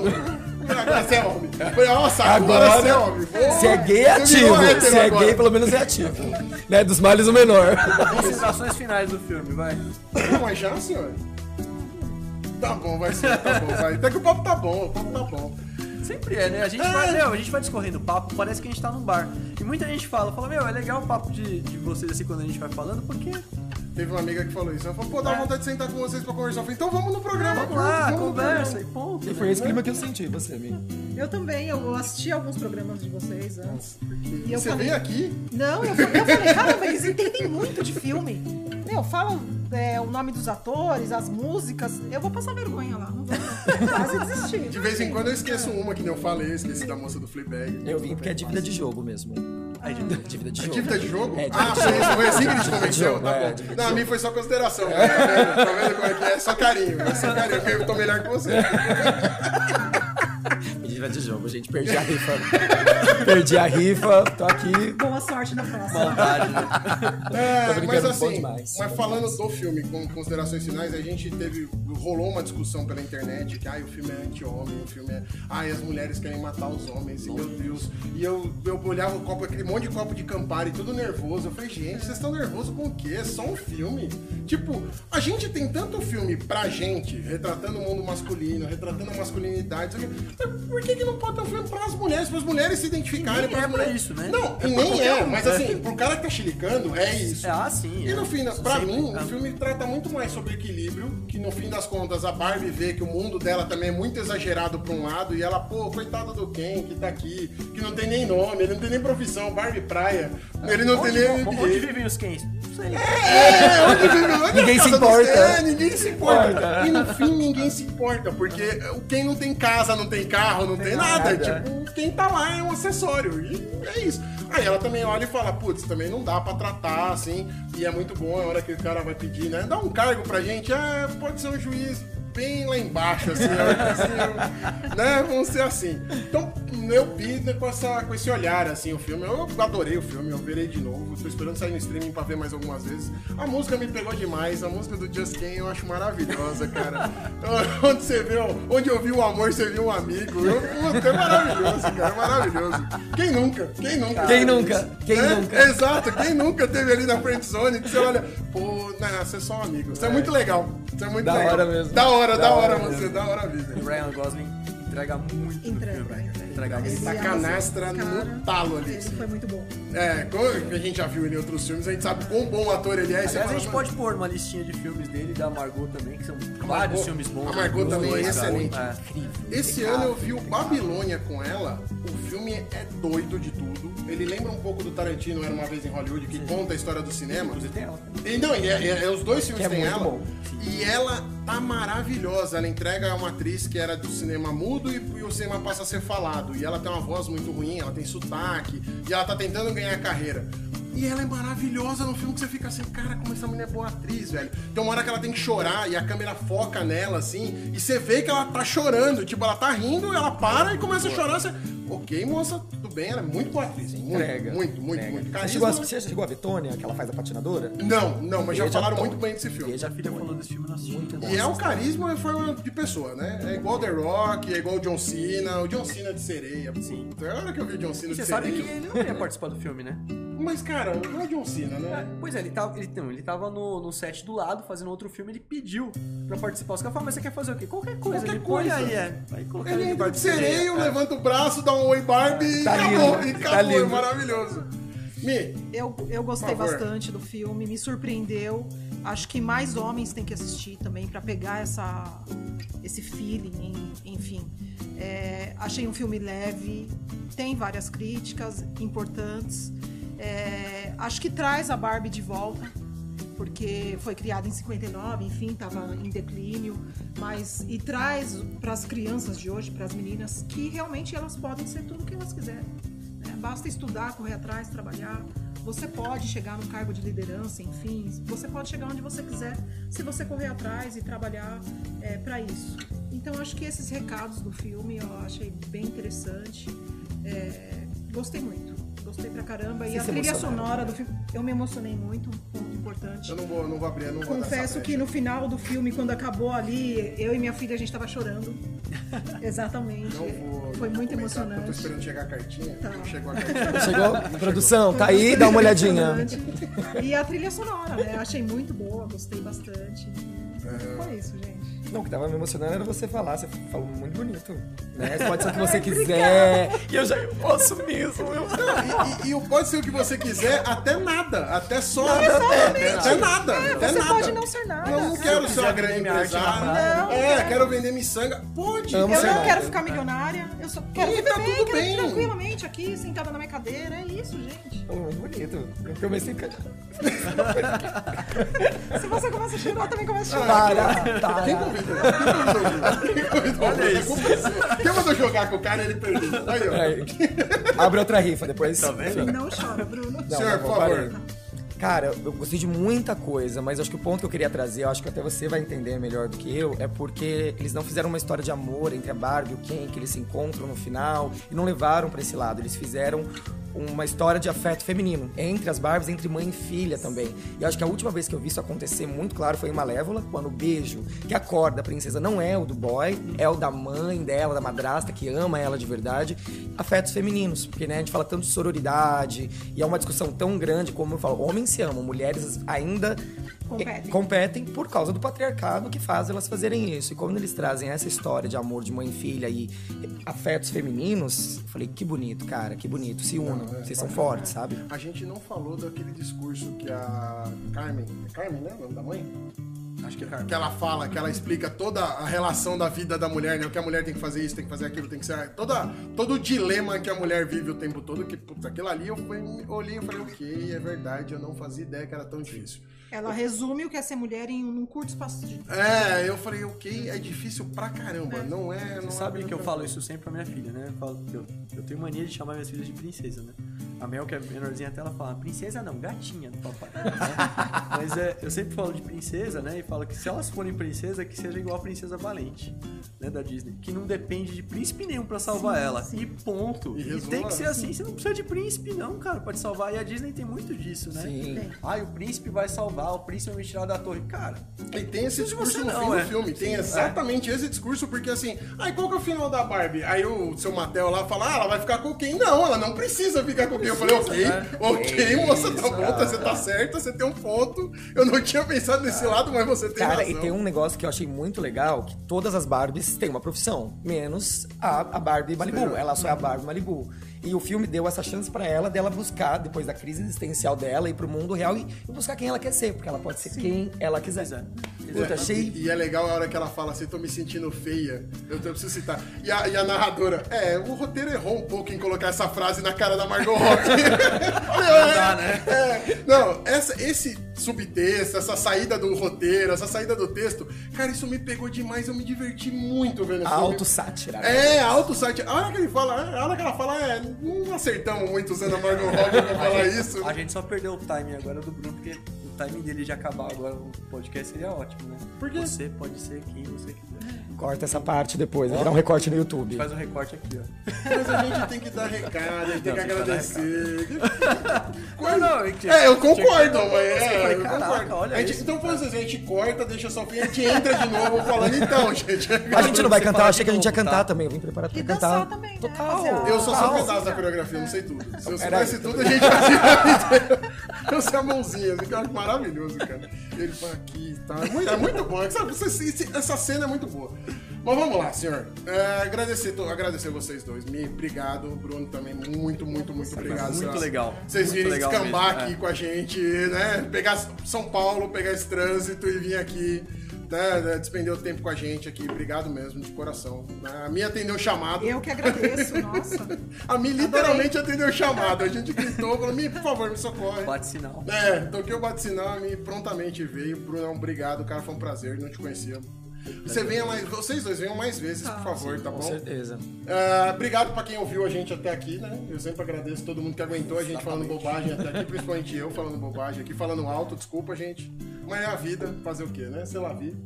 agora você é homem. Eu falei, nossa, agora, você é homem. Se é gay, é ativo. Se é agora. gay, pelo menos é ativo. Né? Dos males, o menor. Considerações finais do filme, vai. Não, mas já, senhor? Tá bom, vai ser, tá bom, vai. Até que o papo tá bom, o papo tá bom. Sempre é, né? A gente vai, meu, a gente vai discorrendo papo, parece que a gente tá num bar. E muita gente fala, fala, meu, é legal o papo de, de vocês assim quando a gente vai falando, porque Teve uma amiga que falou isso. Ela falou, pô, dá vontade de sentar com vocês pra conversar. Eu falei, então vamos no programa. vamos lá, no conversa programa. e ponto. E foi esse clima que eu senti, você, amigo. Eu também, eu assisti alguns programas de vocês antes. E eu Você falei, veio aqui? Não, eu, falei- eu falei, caramba, eles entendem muito de filme. Meu, falam é, o nome dos atores, as músicas. Eu vou passar vergonha lá, não vou não. quase desistir. De vez em quando eu esqueço uma que nem eu falei, esqueci da moça do Fleabag. Eu vim porque é dívida de jogo mesmo. É dívida de É jogo. dívida de jogo? É, ah, foi, foi assim que a gente convenceu? Tá é, bom. de Não, a mim foi só consideração. Tá vendo? Tá vendo como é que é? Só carinho. É só carinho, porque eu tô melhor que você. Dívida de jogo, gente. Perdi a rifa. Perdi a rifa, tô aqui. Boa sorte na próxima. Maldade, né? É, mas assim, demais. mas falando do filme, com considerações finais, a gente teve. rolou uma discussão pela internet que ai, o filme é anti-homem, o filme é. Ai, as mulheres querem matar os homens, e meu Deus. E eu, eu olhava o copo, aquele monte de copo de Campari, tudo nervoso. Eu falei, gente, vocês estão nervosos com o quê? É só um filme. Tipo, a gente tem tanto filme pra gente, retratando o mundo masculino, retratando a masculinidade, por que, que não pode ter um filme pras mulheres, pras mulheres se identificarem? Pras é isso, né? Não, É e nem qualquer é, um, mas é. assim, pro cara que tá chilicando, é isso. É, ah, sim. E é. no fim, pra Sempre, mim, é. o filme trata muito mais sobre equilíbrio, que no fim das contas a Barbie vê que o mundo dela também é muito exagerado pra um lado, e ela, pô, coitada do Ken, que tá aqui, que não tem nem nome, ele não tem nem profissão, Barbie Praia, ele não Onde, tem nem... onde vivem os Kens? Sei. É, onde vive, Ninguém se importa. É, ninguém se importa. E no fim, ninguém se importa, porque quem não tem casa, não tem carro, não tem nada. nada. Tipo, quem tá lá é um acessório. E é isso. Aí ela também olha e fala, putz, também não dá pra tratar, assim, e é muito bom a hora que o cara vai pedir, né? Dá um cargo pra gente, é, pode ser um juiz bem lá embaixo, assim, assim, né? Vamos ser assim. Então, eu né, com, essa, com esse olhar, assim, o filme. Eu adorei o filme, eu verei de novo. Tô esperando sair no streaming pra ver mais algumas vezes. A música me pegou demais, a música do Just Ken eu acho maravilhosa, cara. Onde você vê, o- onde eu vi o amor, você viu um amigo. Eu, puta, é maravilhoso, cara, é maravilhoso. Quem nunca? Quem nunca? Quem nunca? Quem É, nunca? Exato, quem nunca teve ali na friend zone que você olha, pô, não, você é só um amigo. Isso é, muito legal. Isso é muito Da legal. hora mesmo. Da hora, da, Da hora, hora você, da hora vida. O Ryan Gosling entrega muito Entrega, no filme. entrega. Entrega Ele muito. tá canastra cara, no talo ali. Ele foi muito bom. É, como a gente já viu ele em outros filmes, a gente sabe quão bom ator ele é. Aliás, a gente "Mano, pode pôr uma listinha de filmes dele e da Margot também, que são vários Margot- filmes bons. a Margot Os também é dois, excelente. É. Esse ano eu vi o Babilônia com ela. O filme é doido de tudo. Ele lembra um pouco do Tarantino, Era Uma Vez em Hollywood, que conta a história do cinema. Inclusive tem ela. Não, e é, é- é- os dois filmes Que é têm ela. bom. E ela tá maravilhosa. Ela entrega uma atriz que era do cinema mudo e, e o cinema passa a ser falado. E ela tem uma voz muito ruim, ela tem sotaque. E ela tá tentando ganhar carreira. E ela é maravilhosa no filme que você fica assim, cara, como essa mulher é boa atriz, velho. Tem uma hora que ela tem que chorar e a câmera foca nela, assim, e você vê que ela tá chorando. Tipo, ela tá rindo, ela para e começa a chorar. Você, ok, moça, tudo bem, ela é muito boa atriz. Muito, Entrega. muito, muito, Entrega. muito. Você Carisma- chegou, a, você já chegou a ver Tônia, que ela faz a patinadora? Não, não, mas já Veja falaram Tônia. muito bem desse filme. Veja A filha falou desse filme, assisti. Muito bom. E é o carisma em forma de pessoa, né? É igual The Rock, é igual o John Cena, o John Cena de sereia. Sim. Puta, a hora que eu vi o John Cena Você de sabe sereia. que ele não ia participar do filme, né? Mas, cara, não é John Cena, né? Pois é, ele tava, ele, não, ele tava no, no set do lado fazendo outro filme, ele pediu pra participar. Os caras falaram, mas você quer fazer o quê? Qualquer coisa. Qualquer ele põe coisa. aí, é. Aí Ele de entra de sereia, é. levanta o braço, dá um oi Barbie e Tá acabou. lindo, E tá acabou, é lindo. maravilhoso. Mi, Eu, eu gostei bastante do filme, me surpreendeu. Acho que mais homens têm que assistir também pra pegar essa, esse feeling, en- enfim. É, achei um filme leve, tem várias críticas importantes. É, acho que traz a Barbie de volta, porque foi criada em 59, enfim, estava em declínio, mas e traz para as crianças de hoje, para as meninas, que realmente elas podem ser tudo o que elas quiserem. né? Basta estudar, correr atrás, trabalhar. Você pode chegar num cargo de liderança, enfim, você pode chegar onde você quiser se você correr atrás e trabalhar para isso. Então, acho que esses recados do filme eu achei bem interessante. É, gostei muito. Gostei pra caramba. E Vocês a trilha sonora do filme, eu me emocionei muito, um ponto importante. eu não vou, não vou abrir, não vou Confesso que no final do filme, quando acabou ali, eu e minha filha, a gente tava chorando. Exatamente. Não vou Foi muito comentar, porque Eu tô emocionante. esperando chegar a cartinha. Tá. Não chegou a cartinha. Chegou? Produção, tá aí, dá uma olhadinha. Emocionante. E a trilha sonora, né? Achei muito boa, gostei bastante. Foi isso, gente. Não, o que tava me emocionando era você falar, você falou muito bonito. Né? Pode ser o que você quiser. E eu já eu posso mesmo. Eu... E, e- e o pode ser o que você quiser, até nada. Até só. Exatamente. Até, até nada. É, até você nada. pode não ser nada. Eu não quero ser uma grande empresária. Não, é, quero. quero vender miçanga. Pode. Amo Eu não nada. quero ficar milionária, eu só quero E viver tá bem, tudo quero bem. tranquilamente aqui, sentada na minha cadeira. É isso, gente. Falou muito bonito. Eu comecei a ficar. Se você começa a chorar, eu também começo a chorar. Para, para. Quem? Olha isso. Quem mandou jogar com o cara ele perdeu? Aí, ó. Aí, Abre outra rifa depois. Tá vendo? Não chora, Bruno. Não, Senhor, não, por favor. Cara, eu gostei de muita coisa, mas acho que o ponto que eu queria trazer, eu acho que até você vai entender melhor do que eu, é porque eles não fizeram uma história de amor entre a Barbie e o Ken, que eles se encontram no final, e não levaram pra esse lado. Eles fizeram uma história de afeto feminino entre as Barbies, entre mãe e filha também. E acho que a última vez que eu vi isso acontecer muito claro foi em Malévola, quando o beijo que acorda a princesa não é o do boy, é o da mãe dela, da madrasta, que ama ela de verdade. Afetos femininos, porque né, a gente fala tanto de sororidade, e é uma discussão tão grande como eu falo, homens se amam, mulheres ainda Competem. competem por causa do patriarcado que faz elas fazerem isso. E quando eles trazem essa história de amor de mãe e filha e afetos femininos, eu falei, que bonito, cara, que bonito. Se unam, vocês são fortes, sabe? A gente não falou daquele discurso que a Carmen. É Carmen, né? O nome da mãe? Acho que é Carmen. Que ela fala, que ela explica toda a relação da vida da mulher, né? O que a mulher tem que fazer isso, tem que fazer aquilo, tem que ser. Toda, todo o dilema que a mulher vive o tempo todo, que, putz, aquilo ali eu fui- olhei e falei, ok, é verdade, eu não fazia ideia que era tão difícil. Ela resume o que é ser mulher em um curto espaço de É, eu falei, ok, é difícil pra caramba. Não é. Não Você é sabe que eu falo isso sempre pra minha filha, né? Eu, falo eu, eu tenho mania de chamar minhas filhas de princesa, né? A Mel, que é menorzinha, até ela fala, princesa não, gatinha do papai. né? Mas é, eu sempre falo de princesa, né? E falo que se elas forem princesa, que seja igual a princesa Valente, né? Da Disney. Que não depende de príncipe nenhum pra salvar ela. E ponto. E E, tem que ser assim, você não precisa de príncipe não, cara, pra te salvar. E a Disney tem muito disso, né? Sim. Ai, o príncipe vai salvar, o príncipe vai me tirar da torre. Cara, E tem esse discurso no não, fim do é. filme. Tem Sim, exatamente esse discurso, porque assim, aí qual que é o final da Barbie? Aí o seu Mattel lá fala, ah, ela vai ficar com quem? Não, ela não precisa ficar com quem. Eu falei, ok, né? ok, moça, tá bom, você tá certa, você tem um ponto. Eu não tinha pensado nesse lado, mas você tem Cara, razão. e tem um negócio que eu achei muito legal, que todas as Barbies têm uma profissão, menos a, a Barbie Malibu. Ela só é a Barbie Malibu. E o filme deu essa chance pra ela dela buscar, depois da crise existencial dela, ir pro mundo real e, buscar quem ela quer ser, porque ela pode ser quem ela quiser. Puta, achei. E, é legal a hora que ela fala assim, tô me sentindo feia. Eu, tô- eu preciso citar. E a, e a narradora, é, o roteiro errou um pouco em colocar essa frase na cara da Margot Robbie. não dá, né? não, essa, esse subtexto, essa saída do roteiro, essa saída do texto, cara, isso me pegou demais. Eu me diverti muito vendo esse. Auto-sátira. né? É, auto-site. A hora que ele fala, a hora que ela fala, é, não acertamos muito usando a Margot Robbie pra falar isso. A gente só perdeu o timing agora do Bruno, porque o timing dele de acabar agora o podcast seria ótimo, né? Por quê? Você pode ser quem você quiser. Corta essa parte depois, vai virar um recorte no YouTube. Faz um recorte aqui, ó. Mas a gente tem que dar recado, a gente tem que Não, tem que dar agradecer. Não, não, é que- É, eu concordo, que- mas é, falei, eu caraca, concordo. olha A gente- isso, então, por exemplo, a gente corta, deixa só o fim, a gente entra de novo falando, então, gente. A gente não vai cantar, eu achei que a gente ia cantar tá? também. Eu vim preparado pra E cantar. dançar também, né? Total. A- Eu só sou um pedaço da coreografia, eu não sei tudo. Se eu soubesse tudo, a gente fazia a vida inteira. Eu sei a mãozinha, assim, que eu acho maravilhoso, cara. Ele fala aqui, tá? É muito, é muito bom. Sabe, essa cena é muito boa. Mas vamos lá, senhor. É, agradecer, agradecer vocês dois. Me, obrigado. Bruno também, muito, muito, muito obrigado. muito legal. Vocês Muito virem legal descambar mesmo, aqui é. com a gente, né? Pegar São Paulo, pegar esse trânsito e vir aqui. Né, né, despender o tempo com a gente aqui. Obrigado mesmo, de coração. A minha atendeu o chamado. Eu que agradeço, nossa. A Mi literalmente atendeu o chamado. A gente gritou, falou, Mi, por favor, me socorre. Bate sinal. É, toquei o bate-sinal, a Mi prontamente veio. Brunão, obrigado, cara, foi um prazer, não te conhecia. Você venha mais, vocês dois venham mais vezes, por favor, tá Com bom? certeza. É, obrigado pra quem ouviu a gente até aqui, né? Eu sempre agradeço todo mundo que aguentou a gente falando bobagem até aqui, principalmente eu falando bobagem aqui, falando alto, desculpa, gente. Mas é a vida, fazer o quê, né? Sei lá, vi.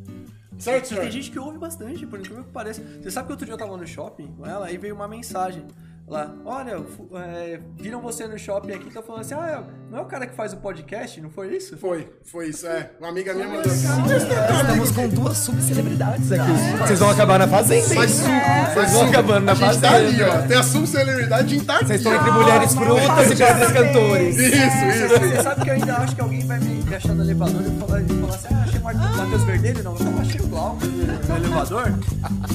Certo, E senhor? tem gente que ouve bastante, por incrível que pareça. Você sabe que outro dia eu tava no shopping com ela, aí veio uma mensagem lá, olha, é, viram você no shopping aqui, tá falando assim, ah, não é o cara que faz o podcast, não foi isso? Foi, foi isso, é. Uma amiga minha mandou. Estamos com duas subcelebridades aqui. Vocês vão acabar na fazenda, hein? Mas Vocês vão acabando na A gente tá ali, fazenda. ó. Tem a subcelebridade de estar aqui. Vocês estão entre mulheres frutas e padres cantores. Isso, isso. Você sabe que eu ainda acho que alguém vai me achar no elevador e falar, e falar assim, ah, achei o Matheus Verdelho, não, eu achei o Glauco no elevador.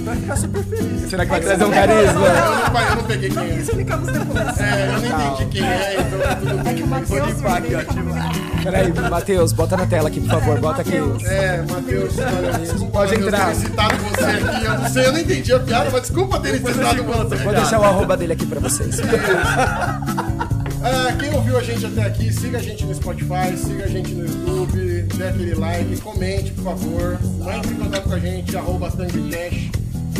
Vai ficar super feliz. Será que vai trazer um carisma? Eu não, eu não peguei é. Isso depois. É, eu não entendi quem é, então tudo É bem. que o Matheus Vermelho- Peraí, Matheus, bota na tela aqui, por favor. Bota aqui. É, Matheus, desculpa Pode entrar. ter citado você aqui. Eu não sei, eu não entendi a piada, mas desculpa ter citado você. Vou deixar o arroba dele aqui pra vocês. Ah, quem ouviu a gente até aqui, siga a gente no Spotify, siga a gente no YouTube, dê aquele like, comente, por favor. Entre em contato com a gente, arroba TangueCash.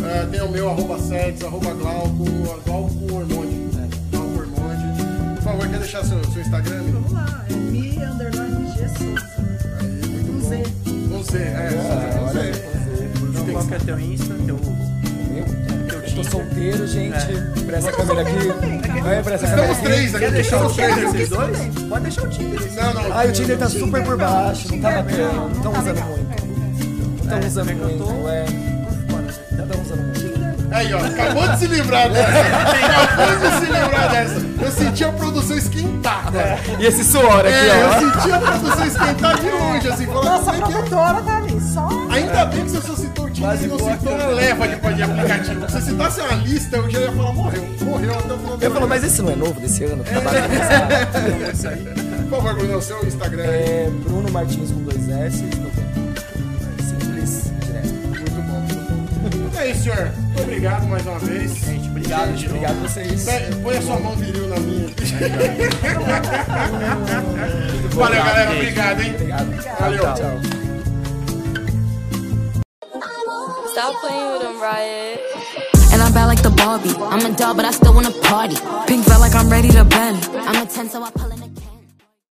Ah, tem o meu, arroba Sets, arroba Glauco, Glauco Ormonde. né? Glauco Ormonde. Por favor, quer deixar seu, seu Instagram? Vamos lá, é Mi Underline G Souza. Aí, muito Um bom. Z. Um Z, é. um Z. Então, qual que é teu Insta, teu, Eu, tô solteiro, gente. Pra essa câmera aqui. É, pra essa câmera Estamos aqui. três aqui. Quer deixar o estamos Tinder três vocês aqui. dois? Pode deixar o Tinder. Não, não. Ai, o Tinder tá super por baixo, não tá bacana. não, Não tá usando muito. Não É, usando também que eu tô- muito, é. Aí, ó, acabou de se livrar dessa. acabou de se livrar dessa. Eu senti a produção esquentar. E esse suor aqui, É, eu ó. senti a produção esquentar de longe, assim, falando Nossa, a é que é. produtora tá ali, só. Ainda bem que você só citou o Tinder e não citou uma leva de, de aplicativo. Se você citasse uma lista, eu já ia falar, morreu. Morreu até o final do Eu falo, mas esse não é novo desse ano? que trabalha nessa- Por favor, Bruno, o seu Instagram. É Bruno Martins com dois S. no É isso, senhor. Muito obrigado mais uma vez. Gente, obrigado novo. Obrigado a vocês. Põe a sua mão viril na minha. Valeu, galera. Obrigado, hein? Obrigado. Valeu. Tchau. Stop playing with them, Riot. And I'm bad like the Barbie. I'm a doll, but I still wanna party. Pink felt like I'm ready to bend. I'm a 10, so I pull it.